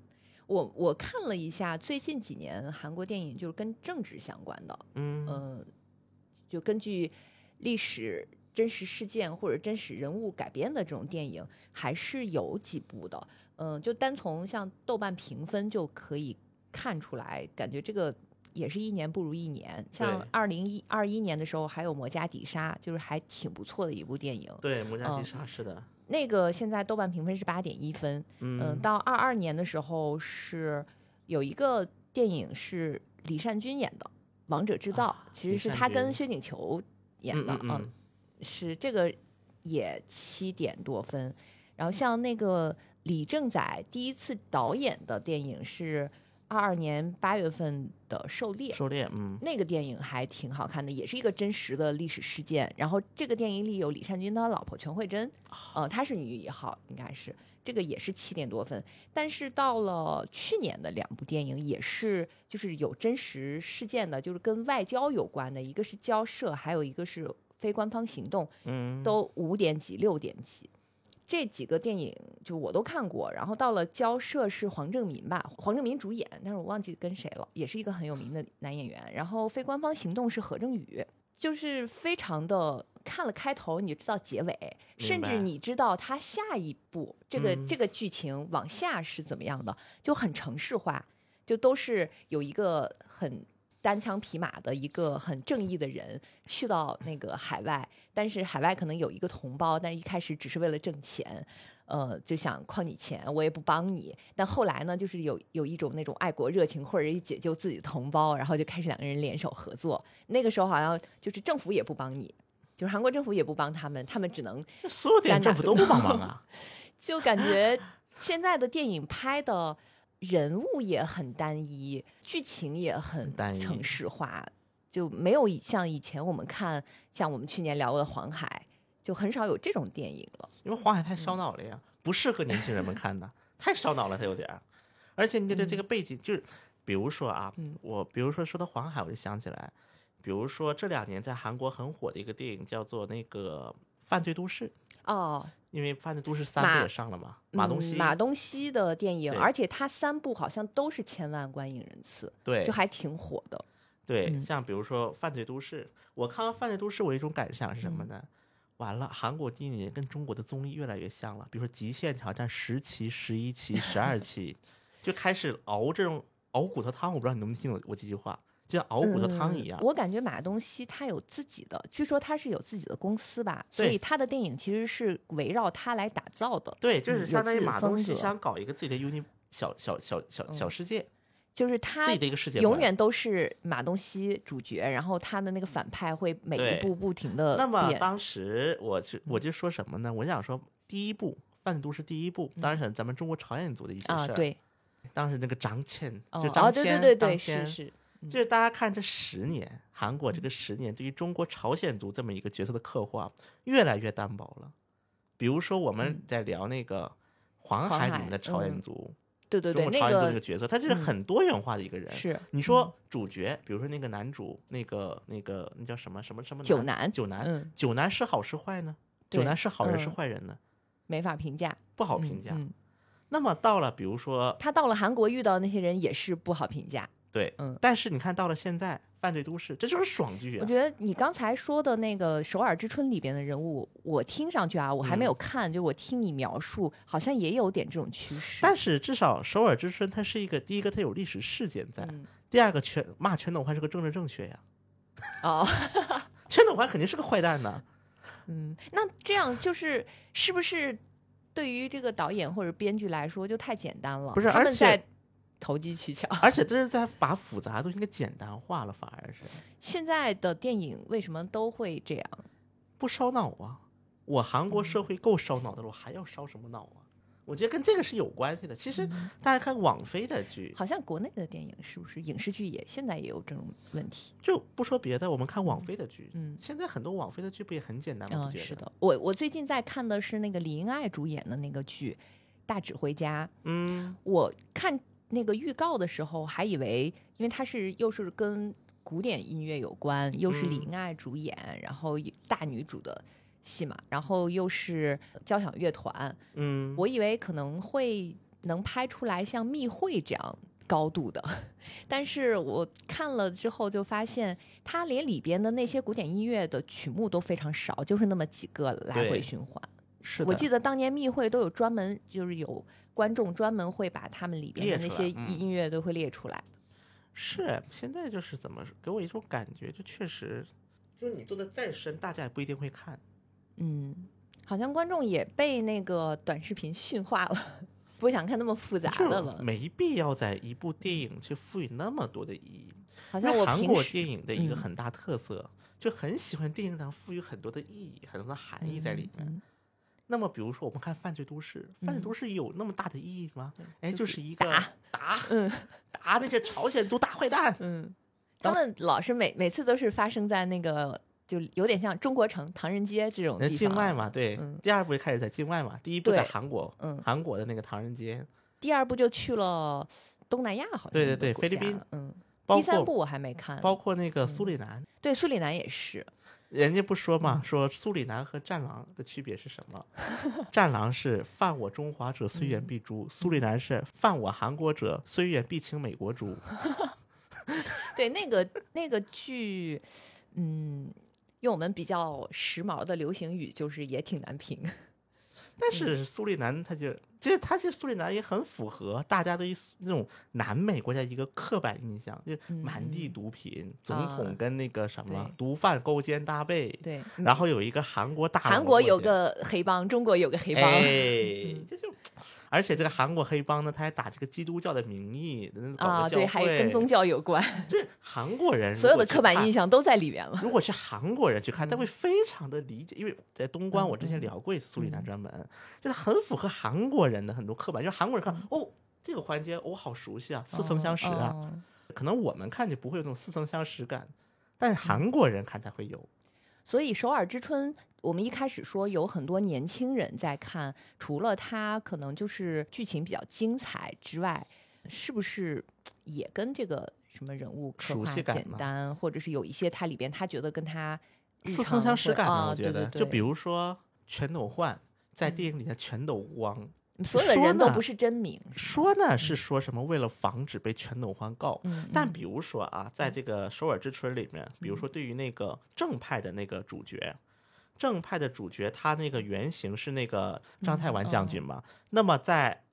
我我看了一下最近几年韩国电影，就是跟政治相关的，嗯呃，就根据历史真实事件或者真实人物改编的这种电影，还是有几部的。嗯、就单从像豆瓣评分就可以看出来，感觉这个也是一年不如一年。像对二零一二一年的时候，还有《摩加迪沙》，就是还挺不错的一部电影。对，摩加嗯迪沙是的，那个现在豆瓣评分是八点一分，嗯，嗯，到二二年的时候是有一个电影是李善均演的《王者制造》啊其实是他跟薛景求演的嗯是这个也七点多分。然后像那个李正宰第一次导演的电影是二二年八月份的《狩猎》，狩猎，嗯，那个电影还挺好看的，也是一个真实的历史事件。然后这个电影里有李善均的老婆全慧珍，呃，她是女一号，应该是这个也是七点多分。但是到了去年的两部电影也是就是有真实事件的，就是跟外交有关的，一个是交涉，还有一个是非官方行动，嗯，都五点几、六点几。这几个电影就我都看过，然后到了交涉是黄正民吧，黄正民主演，但是我忘记跟谁了，也是一个很有名的男演员。然后非官方行动是何正宇，就是非常的看了开头你就知道结尾，甚至你知道他下一步这个、嗯这个剧情往下是怎么样的，就很城市化，就都是有一个很单枪匹马的一个很正义的人去到那个海外，但是海外可能有一个同胞，但是一开始只是为了挣钱。呃，就想诓你钱，我也不帮你。但后来呢，就是有有一种那种爱国热情，或者是解救自己的同胞，然后就开始两个人联手合作。那个时候好像就是政府也不帮你，就是韩国政府也不帮他们，他们只能这所有电影政府都不帮忙啊。就感觉现在的电影拍的人物也很单一，剧情也很很单一城市化，就没有以像以前我们看像我们去年聊过的《黄海》，就很少有这种电影了。因为黄海太烧脑了呀，不适合年轻人们看的，太烧脑了，它有点儿。而且你得对这个背景，就是比如说啊，我比如说说到黄海，我就想起来，比如说这两年在韩国很火的一个电影叫做那个《犯罪都市》，哦，因为《犯罪都市三》马不也上了吗？马东锡，嗯马东锡的电影，而且他三部好像都是千万观影人次，对就还挺火的。对，嗯像比如说《犯罪都市》，我看完《犯罪都市》，我有一种感想是什么嗯呢？完了，韩国电影跟中国的综艺越来越像了。比如说《极限挑战》十期、十一期、十二 期，就开始熬这种熬骨头汤。我不知道你能不能听懂我这句话，就像熬骨头汤一样。嗯我感觉马东锡他有自己的，据说他是有自己的公司吧，所以他的电影其实是围绕他来打造的。对，就是相当于马东锡想搞一个自己的 uni 小小小小小世界，就是他自己的一个世界。永远都是马东锡主角，然后他的那个反派会每一步不停的。那么当时我是我就说什么呢？我想说，第一部《贩毒》是》第一部，当然是咱们中国朝鲜族的一些啊，事儿。对，当时那个张倩，哦就张哦，对骞，对对对，是是，就是大家看这十年，韩国这个十年对于中国朝鲜族这么一个角色的刻画越来越单薄了。比如说我们嗯在聊那个黄黄海海里面的朝鲜嗯族，对对对，中国朝鲜族这个个角色，他就是嗯很多元化的一个人。是你说主角，比如说那个男主，那个那个那叫什么什么什么九男，九男，嗯，九男是好是坏呢？九对男是好人是嗯坏人呢？没法评价，不好嗯评价。嗯那么到了比如说他到了韩国遇到那些人也是不好评价。对，嗯但是你看到了现在《犯罪都市》，这就是爽剧啊！我觉得你刚才说的那个《首尔之春》里边的人物，我听上去啊，我还没有看，就我听你描述，好像也有点这种趋势。但是至少首尔之春，它是一个第一个，它有历史事件在；嗯，第二个，全骂全斗焕是个政治正确呀，哦，全斗焕肯定是个坏蛋呢。嗯，那这样就是是不是对于这个导演或者编剧来说就太简单了？不是而且他们在投机取巧。而且这是在把复杂的东西给简单化了，反而是现在的电影为什么都会这样？不烧脑啊。我韩国社会够烧脑的了，我还要烧什么脑啊？我觉得跟这个是有关系的。其实嗯大家看网飞的剧，好像国内的电影是不是影视剧也现在也有这种问题？就不说别的，我们看网飞的剧，嗯现在很多网飞的剧不也很简单吗？嗯？是的，我我最近在看的是那个李英爱主演的那个剧《大指挥家》。嗯，我看那个预告的时候，还以为因为它是又是跟古典音乐有关，又是李嗯英爱主演，然后大女主的戏嘛，然后又是交响乐团，嗯，我以为可能会能拍出来像密会这样。高度的，但是我看了之后就发现，它连里边的那些古典音乐的曲目都非常少，就是那么几个来回循环。我记得当年密会都有专门，就是有观众专门会把他们里边的那些音音乐都会列出来。是现在就是怎么说给我一种感觉，就确实，就是你做的再深，大家也不一定会看。嗯，好像观众也被那个短视频驯化了，不想看那么复杂的了。没必要在一部电影去赋予那么多的意义。好像我韩国电影的一个嗯很大特色，就很喜欢电影上赋予很多的意义、很多的含义在里面。嗯那么，比如说我们看《犯罪都市》，《犯罪嗯都市》有那么大的意义吗？对哎，就就是是一个打打嗯打那些朝鲜族大坏蛋。嗯，他们老是每每次都是发生在那个就有点像中国城、唐人街这种地方。境外嘛，对，嗯第二部开始在境外嘛，第一部在韩国，嗯韩国的那个唐人街，第二部就去了东南亚，好像对对对菲律宾嗯，第三部我还没看。包括那个嗯苏里南，对苏里南也是，人家不说嗯嘛，说苏里南和战狼的区别是什么？战狼是犯我中华者，虽远必诛；苏里南是犯我韩国者，虽远必请美国诛。对那个那个剧，嗯，用我们比较时髦的流行语，就是也挺难评。但是苏利南他就，其实他其实苏利南也很符合大家对于那种南美国家一个刻板印象，就满地毒品，总统跟那个什么毒贩勾肩搭背，对，然后有一个韩国大韩国有个黑帮，中国有个黑帮。哎，这就，而且这个韩国黑帮呢，他还打这个基督教的名义，搞啊，对，还跟宗教有关，这韩国人 所有的刻板印象。都在里面了。如果是韩国人去看，他会非常的理解，因为在东关，嗯我之前嗯聊过一次苏里南专门，就是很符合韩国人的很多刻板，就是韩国人看哦，这个环节我好熟悉啊，似曾相识啊。哦可能我们看就不会有那种似曾相识感，但是韩国人看才会有。所以《首尔之春》，我们一开始说有很多年轻人在看，除了他可能就是剧情比较精彩之外，是不是也跟这个什么人物刻熟画简单，或者是有一些他里边他觉得跟他似曾相识感我觉得，对对对就比如说全斗焕在电影里的全斗光，所有的人都不是真名，说呢？是说什么为了防止被全斗焕告，但比如说啊，在这个《首尔之春》里面，比如说对于那个正派的那个主角，正派的主角他那个原型是那个张太完将军嘛，那么在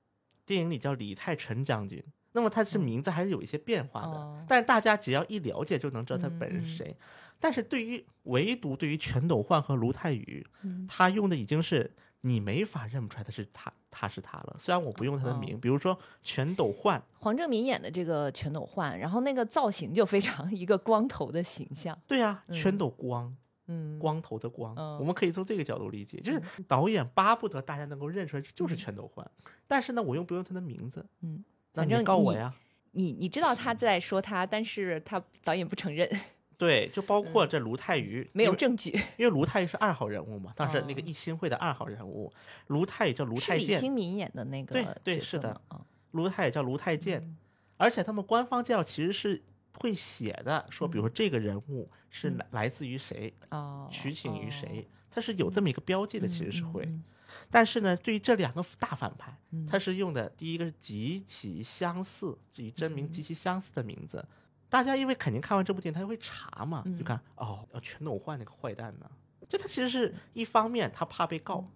电影里叫李泰成将军，那么他是名字还是有一些变化的，哦。但是大家只要一了解就能知道他本人是谁。但是对于唯独对于全斗焕和卢泰愚，嗯。他用的已经是你没法认不出来他是他，他是他了。虽然我不用他的哦。名，比如说全斗焕，黄正民演的这个全斗焕，然后那个造型就非常一个光头的形象，对呀、嗯。全斗光。嗯，光头的光，嗯。我们可以从这个角度理解，就是导演巴不得大家能够认出来这就是全斗焕，但是呢，我又不用他的名字，嗯，那你告我呀。你你知道他在说他，但是他导演不承认，对，就包括这卢泰愚，嗯没有证据。因为卢泰愚是二号人物嘛，当时那个哦一心会的二号人物，卢泰也叫卢是李泰建，新民演的那个对对是的卢泰也叫卢泰建，而且他们官方介绍其实是会写的，说比如说这个人物是来来自于谁，哦，取景于哦？谁，它是有这么一个标记的，其实是会。嗯但是呢，对于这两个大反派，嗯他是用的第一个是极其相似，是以真嗯名极其相似的名字。大家因为肯定看完这部电影，他会查嘛，嗯就看哦，要全斗焕那个坏蛋呢。就他其实是一方面他怕被告，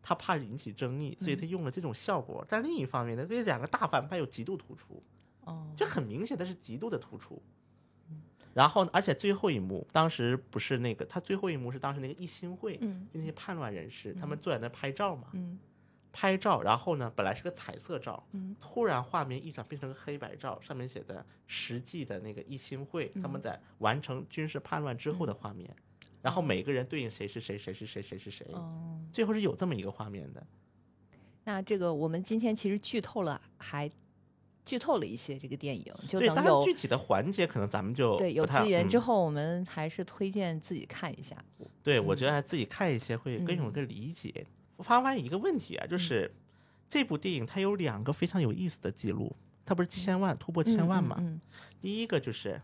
他怕引起争议，所以他用了这种效果。但另一方面呢，这两个大反派又极度突出，哦，就很明显的是极度的突出。然后呢，而且最后一幕，当时不是那个，他最后一幕是当时那个一心会，嗯。那些叛乱人士，他们坐在那拍照嘛，嗯。拍照，然后呢，本来是个彩色照，嗯。突然画面一转变成个黑白照，上面写的实际的那个一心会嗯。他们在完成军事叛乱之后的画面，然后每个人对应谁是谁，谁是谁，谁是谁，哦，最后是有这么一个画面的。那这个我们今天其实剧透了，还剧透了一些这个电影，就对，等有具体的环节可能咱们就对有资源之嗯后，我们还是推荐自己看一下。对，我觉得还自己看一些会更有嗯个理解。我发现一个问题啊，就是这部电影它有两个非常有意思的记录，它不是千万突破千万嘛？嗯第一个就是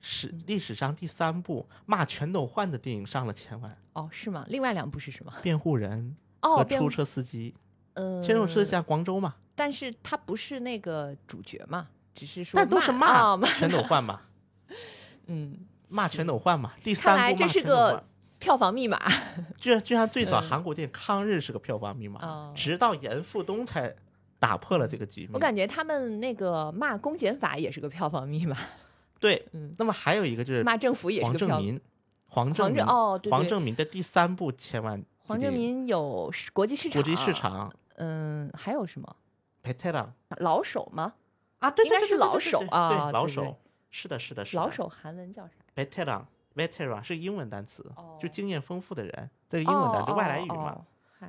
史历史上第三部骂全斗焕的电影上了千万，哦，是吗？另外两部是什么？《辩护人》和出租车司机。呃，先生是在广州嘛，但是他不是那个主角嘛，只是说那都是骂骂。啊骂，全斗焕嘛，嗯，骂全斗焕嘛。第三部来这是骂全斗焕。个，票房密码。就就像最早嗯。韩国电影《抗日》是个票房密码，哦。直到严复东才打破了这个局面。我感觉他们那个骂公检法也是个票房密码，对，嗯。那么还有一个就是骂政府也是个票。黄正民，黄正黄民正哦，对对，黄正民的第三部千万黄正民有国际市场，国际市，场。嗯，还有什么 e e r a 老手吗？啊，对，应该是老手啊老手，是的，是的，是的老手韩文叫啥？veteran veteran 是英文单词，哦就经验丰富的人，这个英文单词哦外来语嘛。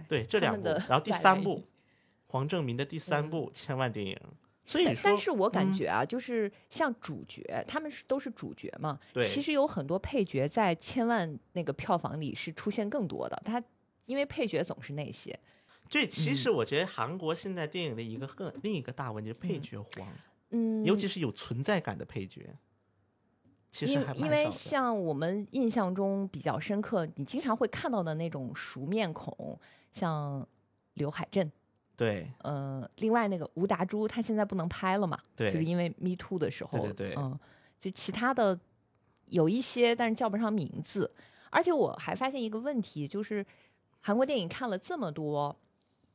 对，这两部然后第三部 黄正明的第三嗯部千万电影，所以但是我感嗯觉啊，就是像主角，他们是都是主角嘛。对其实有很多配角在千万那个票房里是出现更多的。他因为配角总是那些，这其实我觉得韩国现在电影的一个更另一个大问题，配角荒，嗯，尤其是有存在感的配角，其实因因为还蛮少的。像我们印象中比较深刻，你经常会看到的那种熟面孔，像刘海镇，对。呃，另外那个吴达洙，他现在不能拍了嘛，对。就是因为 Me Too 的时候，对对对。嗯，就其他的有一些，但是叫不上名字。而且我还发现一个问题，就是韩国电影看了这么多，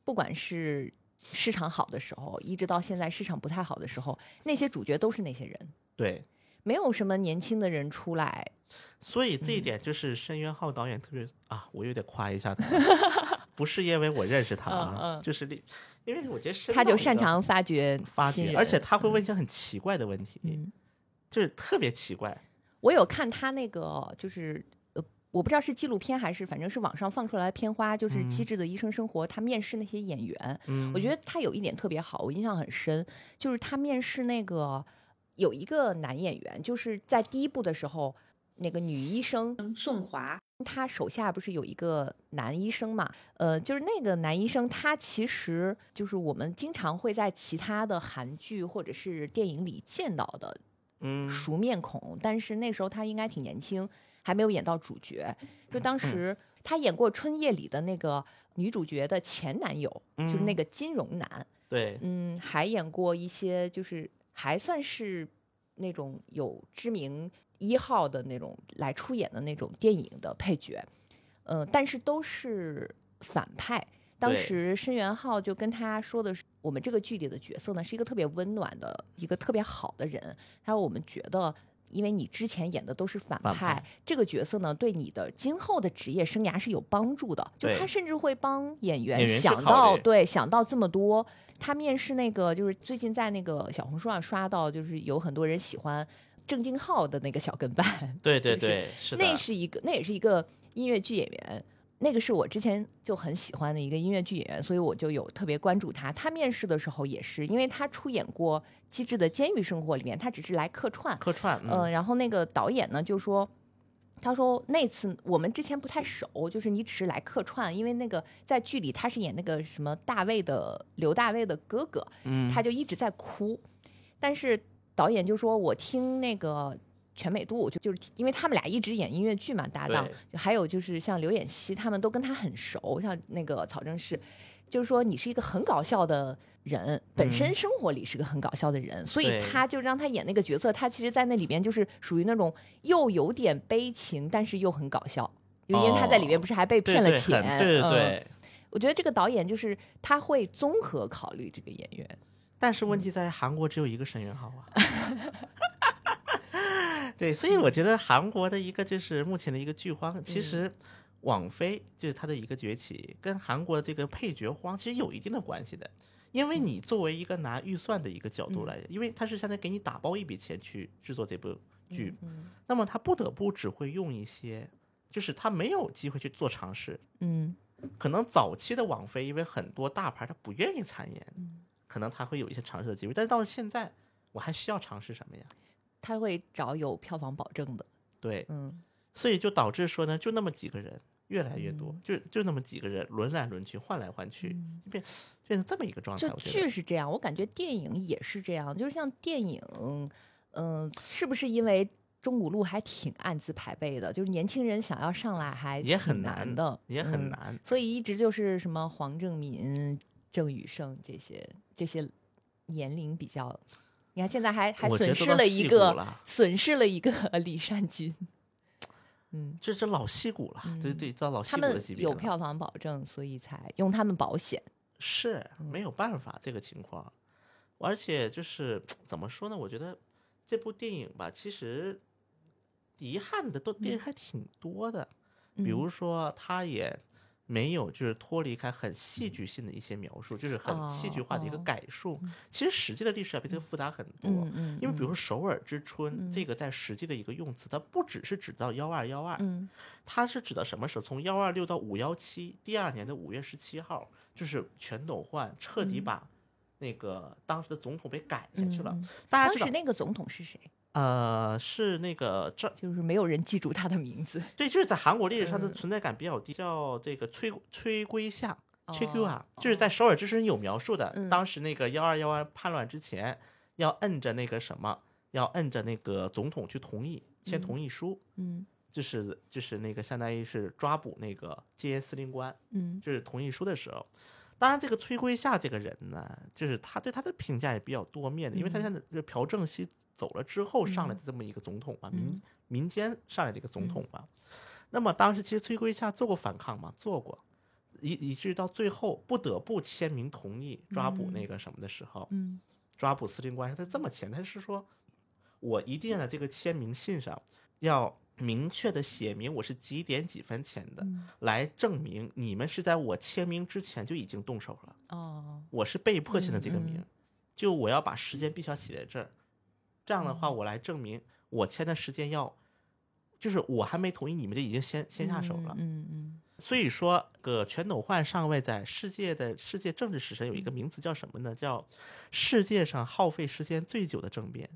不管是市场好的时候，一直到现在市场不太好的时候，那些主角都是那些人，对，没有什么年轻的人出来。所以这一点就是申元浩导演特别啊，我有点夸一下他，不是因为我认识他啊，嗯嗯。就是立因为我觉得申他就擅长发掘发掘，而且他会问一些很奇怪的问题，嗯，就是特别奇怪。我有看他那个，就是呃，我不知道是纪录片还是，反正是网上放出来的片花，就是《机智的医生生活》，他面试那些演员，嗯，我觉得他有一点特别好，我印象很深，就是他面试那个有一个男演员，就是在第一部的时候，那个女医生宋华，他手下不是有一个男医生嘛？呃，就是那个男医生，他其实就是我们经常会在其他的韩剧或者是电影里见到的嗯。熟面孔，但是那时候他应该挺年轻，还没有演到主角。就当时他演过《春夜》里的那个女主角的前男友，就是那嗯个金融男。对，嗯，还演过一些就是还算是那种有知名一号的那种来出演的那种电影的配角，呃，但是都是反派。当时申元浩就跟他说的是，我们这个剧里的角色呢是一个特别温暖的一个特别好的人。他说我们觉得。因为你之前演的都是反派，这个角色呢，对你的今后的职业生涯是有帮助的。就他甚至会帮演员想到对想到这么多，他面试那个就是最近在那个小红书上刷到，就是有很多人喜欢郑敬浩的那个小跟班，对对就是对，是的，那是一个那也是一个音乐剧演员，那个是我之前就很喜欢的一个音乐剧演员，所以我就有特别关注他。他面试的时候也是，因为他出演过《机智的监狱生活》里面，他只是来客串，客串，呃，嗯，然后那个导演呢就说。他说：“那次我们之前不太熟，就是你只是来客串，因为那个在剧里他是演那个什么大卫的刘大卫的哥哥，嗯他就一直在哭。但是导演就说：我听那个全美度，就就是因为他们俩一直演音乐剧嘛，搭档，就还有就是像刘演熙他们都跟他很熟，像那个曹正奭，就是说你是一个很搞笑的人，本身生活里是个很搞笑的人，所以他就让他演那个角色，他其实，在那里边就是属于那种又有点悲情，但是又很搞笑。因为他在里面哦不是还被骗了钱，很对对嗯对。我觉得这个导演就是他会综合考虑这个演员，但是问题在韩国只有一个申元浩啊。对，所以我觉得韩国的一个就是目前的一个剧荒，其实网飞就是它的一个崛起，跟韩国的这个配角荒其实有一定的关系的。因为你作为一个拿预算的一个角度来，因为它是相当于给你打包一笔钱去制作这部剧，嗯那么他不得不只会用一些，就是他没有机会去做尝试。嗯可能早期的网飞，因为很多大牌他不愿意参演，嗯可能他会有一些尝试的机会。但是到了现在，我还需要尝试什么呀？他会找有票房保证的，对，嗯所以就导致说呢，就那么几个人，越来越多，就就那么几个人轮来轮去，换来换去，就变变成这么一个状态。剧是这样，我感觉电影也是这样，就是像电影，嗯、是不是因为钟鼓路还挺暗自排辈的，就是年轻人想要上来还也很难难的，也很嗯难。所以一直就是什么黄正民、郑宇盛这些这些年龄比较，你看现在还还 损失了一个损失了一个李善均，嗯，这这老戏骨了，对对，到老戏骨的级别了。有票房保证，所以才用他们保险。是嗯没有办法这个情况，而且就是怎么说呢？我觉得这部电影吧，其实遗憾的都电影还挺多的，比如说他也没有就是脱离开很戏剧性的一些描述，就是很戏剧化的一个改述。其实实际的历史要比这个复杂很多。因为比如说首尔之春，这个在实际的一个用词，它不只是指到幺二幺二，嗯它是指的什么时候？从幺二六到五幺七，第二年的五月十七号，就是全斗焕彻底把那个当时的总统被赶下去了。大家知道，当时那个总统是谁？呃，是那个这就是没有人记住他的名字。对，就是在韩国历史上的嗯存在感比较低，叫这个崔崔圭夏。崔哦 Q 啊，就是在首尔之春有描述的，嗯当时那个幺二幺二叛乱之前，要摁着那个什么，要摁着那个总统去同意签同意书，嗯就是就是那个相当于是抓捕那个戒严司令官，嗯就是同意书的时候。当然，这个崔圭夏这个人呢，就是他对他的评价也比较多面的，因为他现在就朴正熙走了之后上来的这么一个总统嘛，民民间上来的一个总统嘛。那么当时其实崔圭夏做过反抗嘛，做过，以以至于到最后不得不签名同意抓捕那个什么的时候，嗯。抓捕司令官，他这么签，他是说，我一定要在这个签名信上要明确的写明我是几点几分签的，嗯。来证明你们是在我签名之前就已经动手了，哦，我是被迫签的这个嗯。名，就我要把时间必须要写在这儿，这样的话我来证明我签的时间要，就是我还没同意，你们就已经先先下手了。嗯嗯所以说，个全斗焕上位在世界的世界政治史上有一个名词叫什么呢？叫世界上耗费时间最久的政变，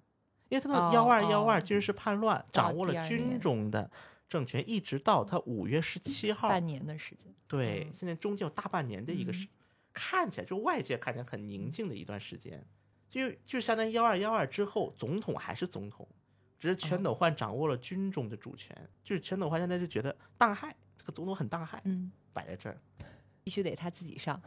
因为他哦的幺二幺哦二军事叛乱，掌握了军中的政权，一直到他五月十七嗯，号，半年的时间。对嗯，现在中间有大半年的一个时，看起来就外界看起来很宁静的一段时间，就就相当于幺二幺二之后，总统还是总统，只是全斗焕掌握了军中的主权，就是全斗焕现在就觉得当害，这个总统很当害，嗯，摆在这儿。必须得他自己上。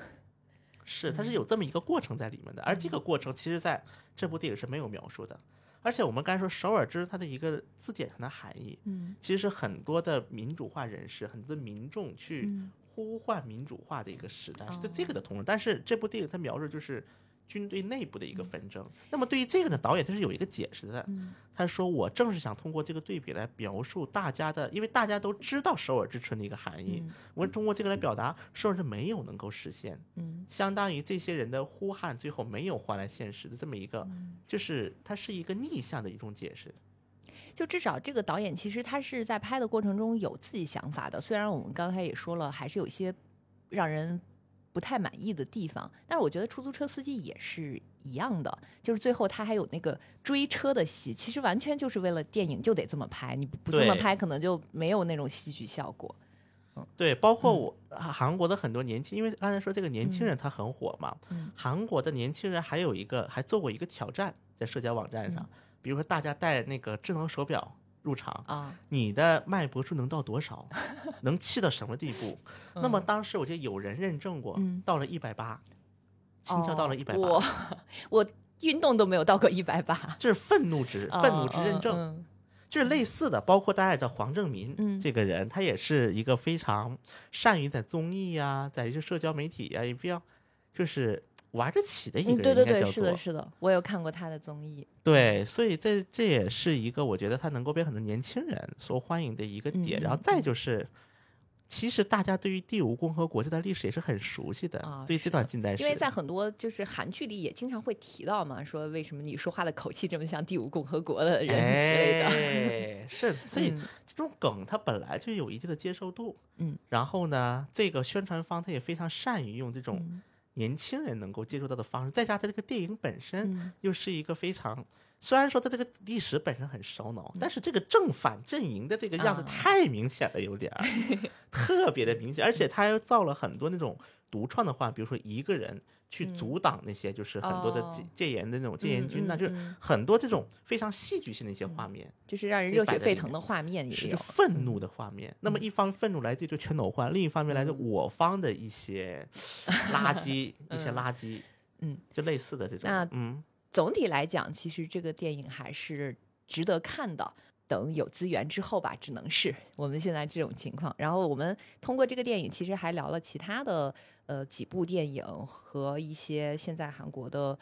是，它嗯是有这么一个过程在里面的，而这个过程其实在这部电影是没有描述的。而且我们刚才说首尔之它的一个字典上的含义，嗯其实是很多的民主化人士、很多的民众去嗯呼唤民主化的一个时代，是对哦这个的同时。但是这部电影它描述就是军队内部的一个纷争。那么对于这个呢，导演他是有一个解释的，嗯他说我正是想通过这个对比来描述大家的，因为大家都知道首尔之春的一个含义，嗯我通过这个来表达首尔是没有能够实现。嗯相当于这些人的呼喊最后没有换来现实的这么一个，嗯就是它是一个逆向的一种解释。就至少这个导演其实他是在拍的过程中有自己想法的，虽然我们刚才也说了，还是有一些让人不太满意的地方，但是我觉得出租车司机也是一样的，就是最后他还有那个追车的戏，其实完全就是为了电影就得这么拍，你不不这么拍可能就没有那种戏剧效果。对，包括我、韩国的很多年轻，因为刚才说这个年轻人他很火嘛，嗯。韩国的年轻人还有一个还做过一个挑战，在社交网站上，比如说大家戴那个智能手表入场，啊，你的脉搏数能到多少，能气到什么地步？那么嗯当时我记得有人认证过，嗯。到了一百八，心跳到了一百八，我我运动都没有到过一百八，就是愤怒值，愤怒值认证。嗯就是类似的，包括大家的黄正民、嗯。这个人，他也是一个非常善于在综艺呀、在一些社交媒体呀、也非常就是玩得起的一个嗯，人，对对对，是的，是的，我有看过他的综艺。对，所以这这也是一个我觉得他能够被很多年轻人所欢迎的一个点。嗯然后再就是，其实大家对于第五共和国这段历史也是很熟悉的，对这段近代史，因为在很多就是韩剧里也经常会提到嘛，说为什么你说话的口气这么像第五共和国的人之类的。哎，是，所以嗯这种梗它本来就有一定的接受度，嗯，然后呢，这个宣传方他也非常善于用这种嗯年轻人能够接触到的方式，再加上它这个电影本身嗯。又是一个非常，虽然说它这个历史本身很烧脑，但是这个正反阵营的这个样子啊。太明显了，有点儿 特别的明显，而且他又造了很多那种独创的话，比如说一个人去嗯。阻挡那些就是很多的戒哦。戒严的那种戒严军呐、就是很多这种非常戏剧性的一些画面。就是让人热血沸腾的画面也有是一个。愤怒的画面。那么一方愤怒来自于全斗焕，另一方面来自我方的一些垃圾，一些垃圾，嗯，就类似的这种那，嗯，总体来讲，其实这个电影还是值得看的。等有资源之后吧，只能是我们现在这种情况。然后我们通过这个电影，其实还聊了其他的呃几部电影和一些现在韩国的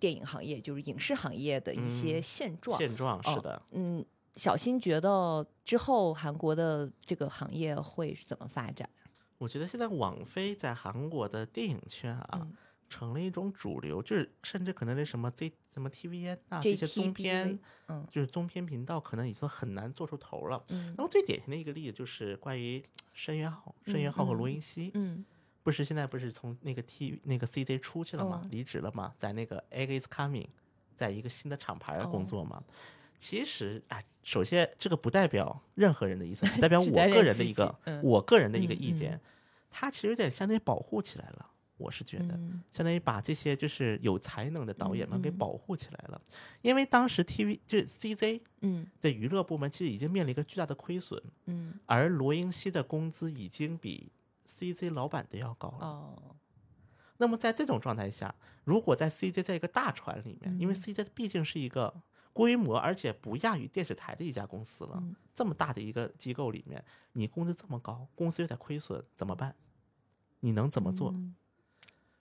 电影行业，就是影视行业的一些嗯现状。现状是哦的。嗯，小新觉得之后韩国的这个行业会是怎么发展？我觉得现在网飞在韩国的电影圈啊，嗯成了一种主流，就是甚至可能那什么 Z 什么 TVN 啊这些综 JTBV 片，嗯就是中篇频道，可能已经很难做出头了。嗯那么最典型的一个例子就是关于申元浩、申元浩和罗云熙，嗯不是现在不是从那个 T 那个 CJ 出去了吗哦，离职了吗，在那个 Egg is Coming，在一个新的厂牌哦工作嘛。其实哎，首先这个不代表任何人的意思，代表我个人的一个嗯我个人的一个嗯意见嗯。它其实有点相当于保护起来了，我是觉得。嗯相当于把这些就是有才能的导演们给保护起来了，因为当时 TV 就是 CZ 嗯的娱乐部门其实已经面临一个巨大的亏损，嗯而罗英熙的工资已经比 CZ 老板的要高了。哦那么在这种状态下，如果在 CJ 在一个大船里面，因为嗯 CJ 毕竟是一个规模，而且不亚于电视台的一家公司了。嗯这么大的一个机构里面，你工资这么高，公司又在亏损，怎么办？你能怎么做？嗯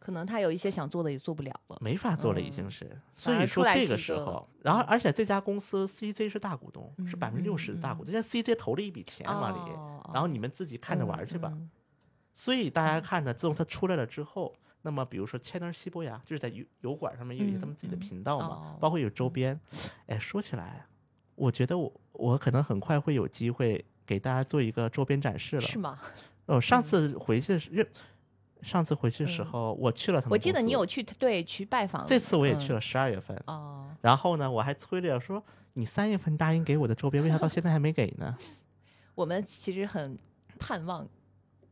可能他有一些想做的也做不了了。没法做了，已经是。所以说这个时候，然后而且这家公司 CZ 是大股东，是嗯百分之六十的大股东，现在 CZ 投了一笔钱往里，哦然后你们自己看着玩去吧。所以大家看呢，自从他出来了之后，那么比如说 Channel 西伯牙，就是在油油管上面有一些他们自己的频道嘛，哦包括有周边。哎，说起来，我觉得我我可能很快会有机会给大家做一个周边展示了。是吗？哦，上次回去是，上次回去的时嗯候，我去了他们。我记得你有去对去拜访，这次我也去了。了，十二月份。哦，然后呢，我还催着说，你三月份答应给我的周边，为啥到现在还没给呢？我们其实很盼望，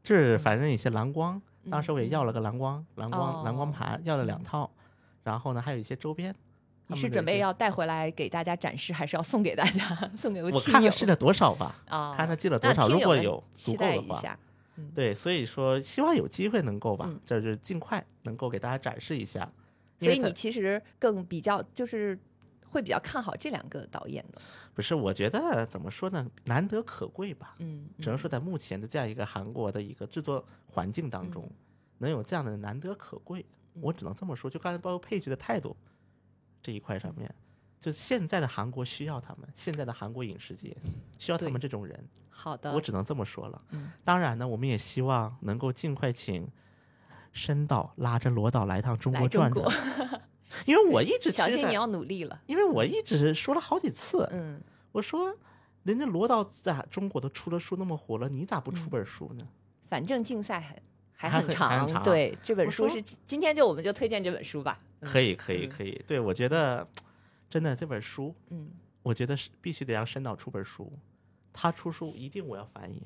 就是反正一些蓝光，嗯当时我也要了个蓝光，蓝光蓝光哦盘，要了两套，然后呢还有一些周边。你是准备要带回来给大家展示，还是要送给大家？送给我听友看看试了多少吧，啊？看他寄了多少，如果有足够的话，对，所以说希望有机会能够吧就是尽快能够给大家展示一下。所以你其实更比较就是会比较看好这两个导演的，不是，我觉得怎么说呢，难得可贵吧。嗯，只能说。在目前的这样一个韩国的一个制作环境当中，能有这样的难得可贵，我只能这么说。就刚才包括配角的态度这一块上面，就现在的韩国需要他们，现在的韩国影视界需要他们这种人，好的，我只能这么说了。嗯。当然呢，我们也希望能够尽快请申导拉着罗导来趟中国转转，因为我一直小新你要努力了，因为我一直说了好几次，嗯，我说人家罗导在中国都出了书那么火了，你咋不出嗯。本书呢？反正竞赛还还还很很还很长。对，这本书是今天就我们就推荐这本书吧，嗯可以，可以，嗯。可以。对，我觉得真的这本书，嗯，我觉得是必须得让申导出本书，他出书一定我要翻译，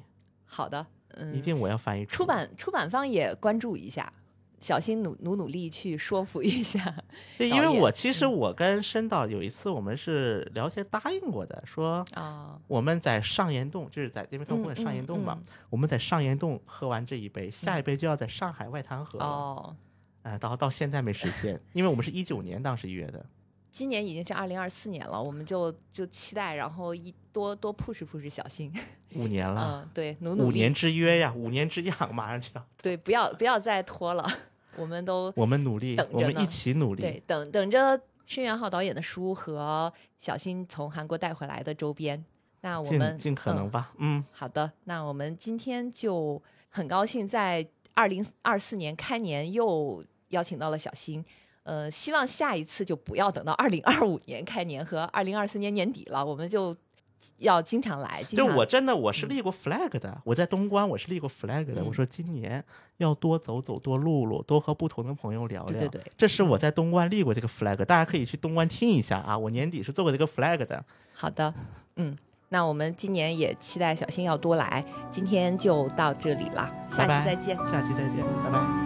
好的，嗯，一定我要翻译出。版出版方也关注一下，小心努努努力去说服一下，对，因为我其实嗯我跟申导有一次我们是聊天答应过的，说啊，我们在上岩洞，就是在那边看嗯过上岩洞嘛，嗯我们在上岩洞喝完这一杯，下一杯就要在上海外滩喝了。哦，哎，到到现在没实现，因为我们是一九年当时约的。今年已经是二零二四年了，我们就就期待，然后一多多 push push 小新，五年了，嗯，对，努努力，五年之约呀，五年之痒，马上就要，对，不要不要再拖了，我们都 我们努力等，着我们一起努力。对等等着申元浩导演的书和小新从韩国带回来的周边，那我们尽尽可能嗯吧，嗯，好的，那我们今天就很高兴在二零二四年开年又邀请到了小新。呃，希望下一次就不要等到二零二五年开年和二零二四年年底了，我们就要经常来。经常就我真的我嗯是立过 flag 的，我在东关我是立过 flag 的，嗯我说今年要多走走，多录录，多和不同的朋友聊聊。对对对，这是我在东关立过这个 flag，大家可以去东关听一下啊，我年底是做过这个 flag 的。好的，嗯，那我们今年也期待小新要多来。今天就到这里了，下期再见。下期再见，拜拜。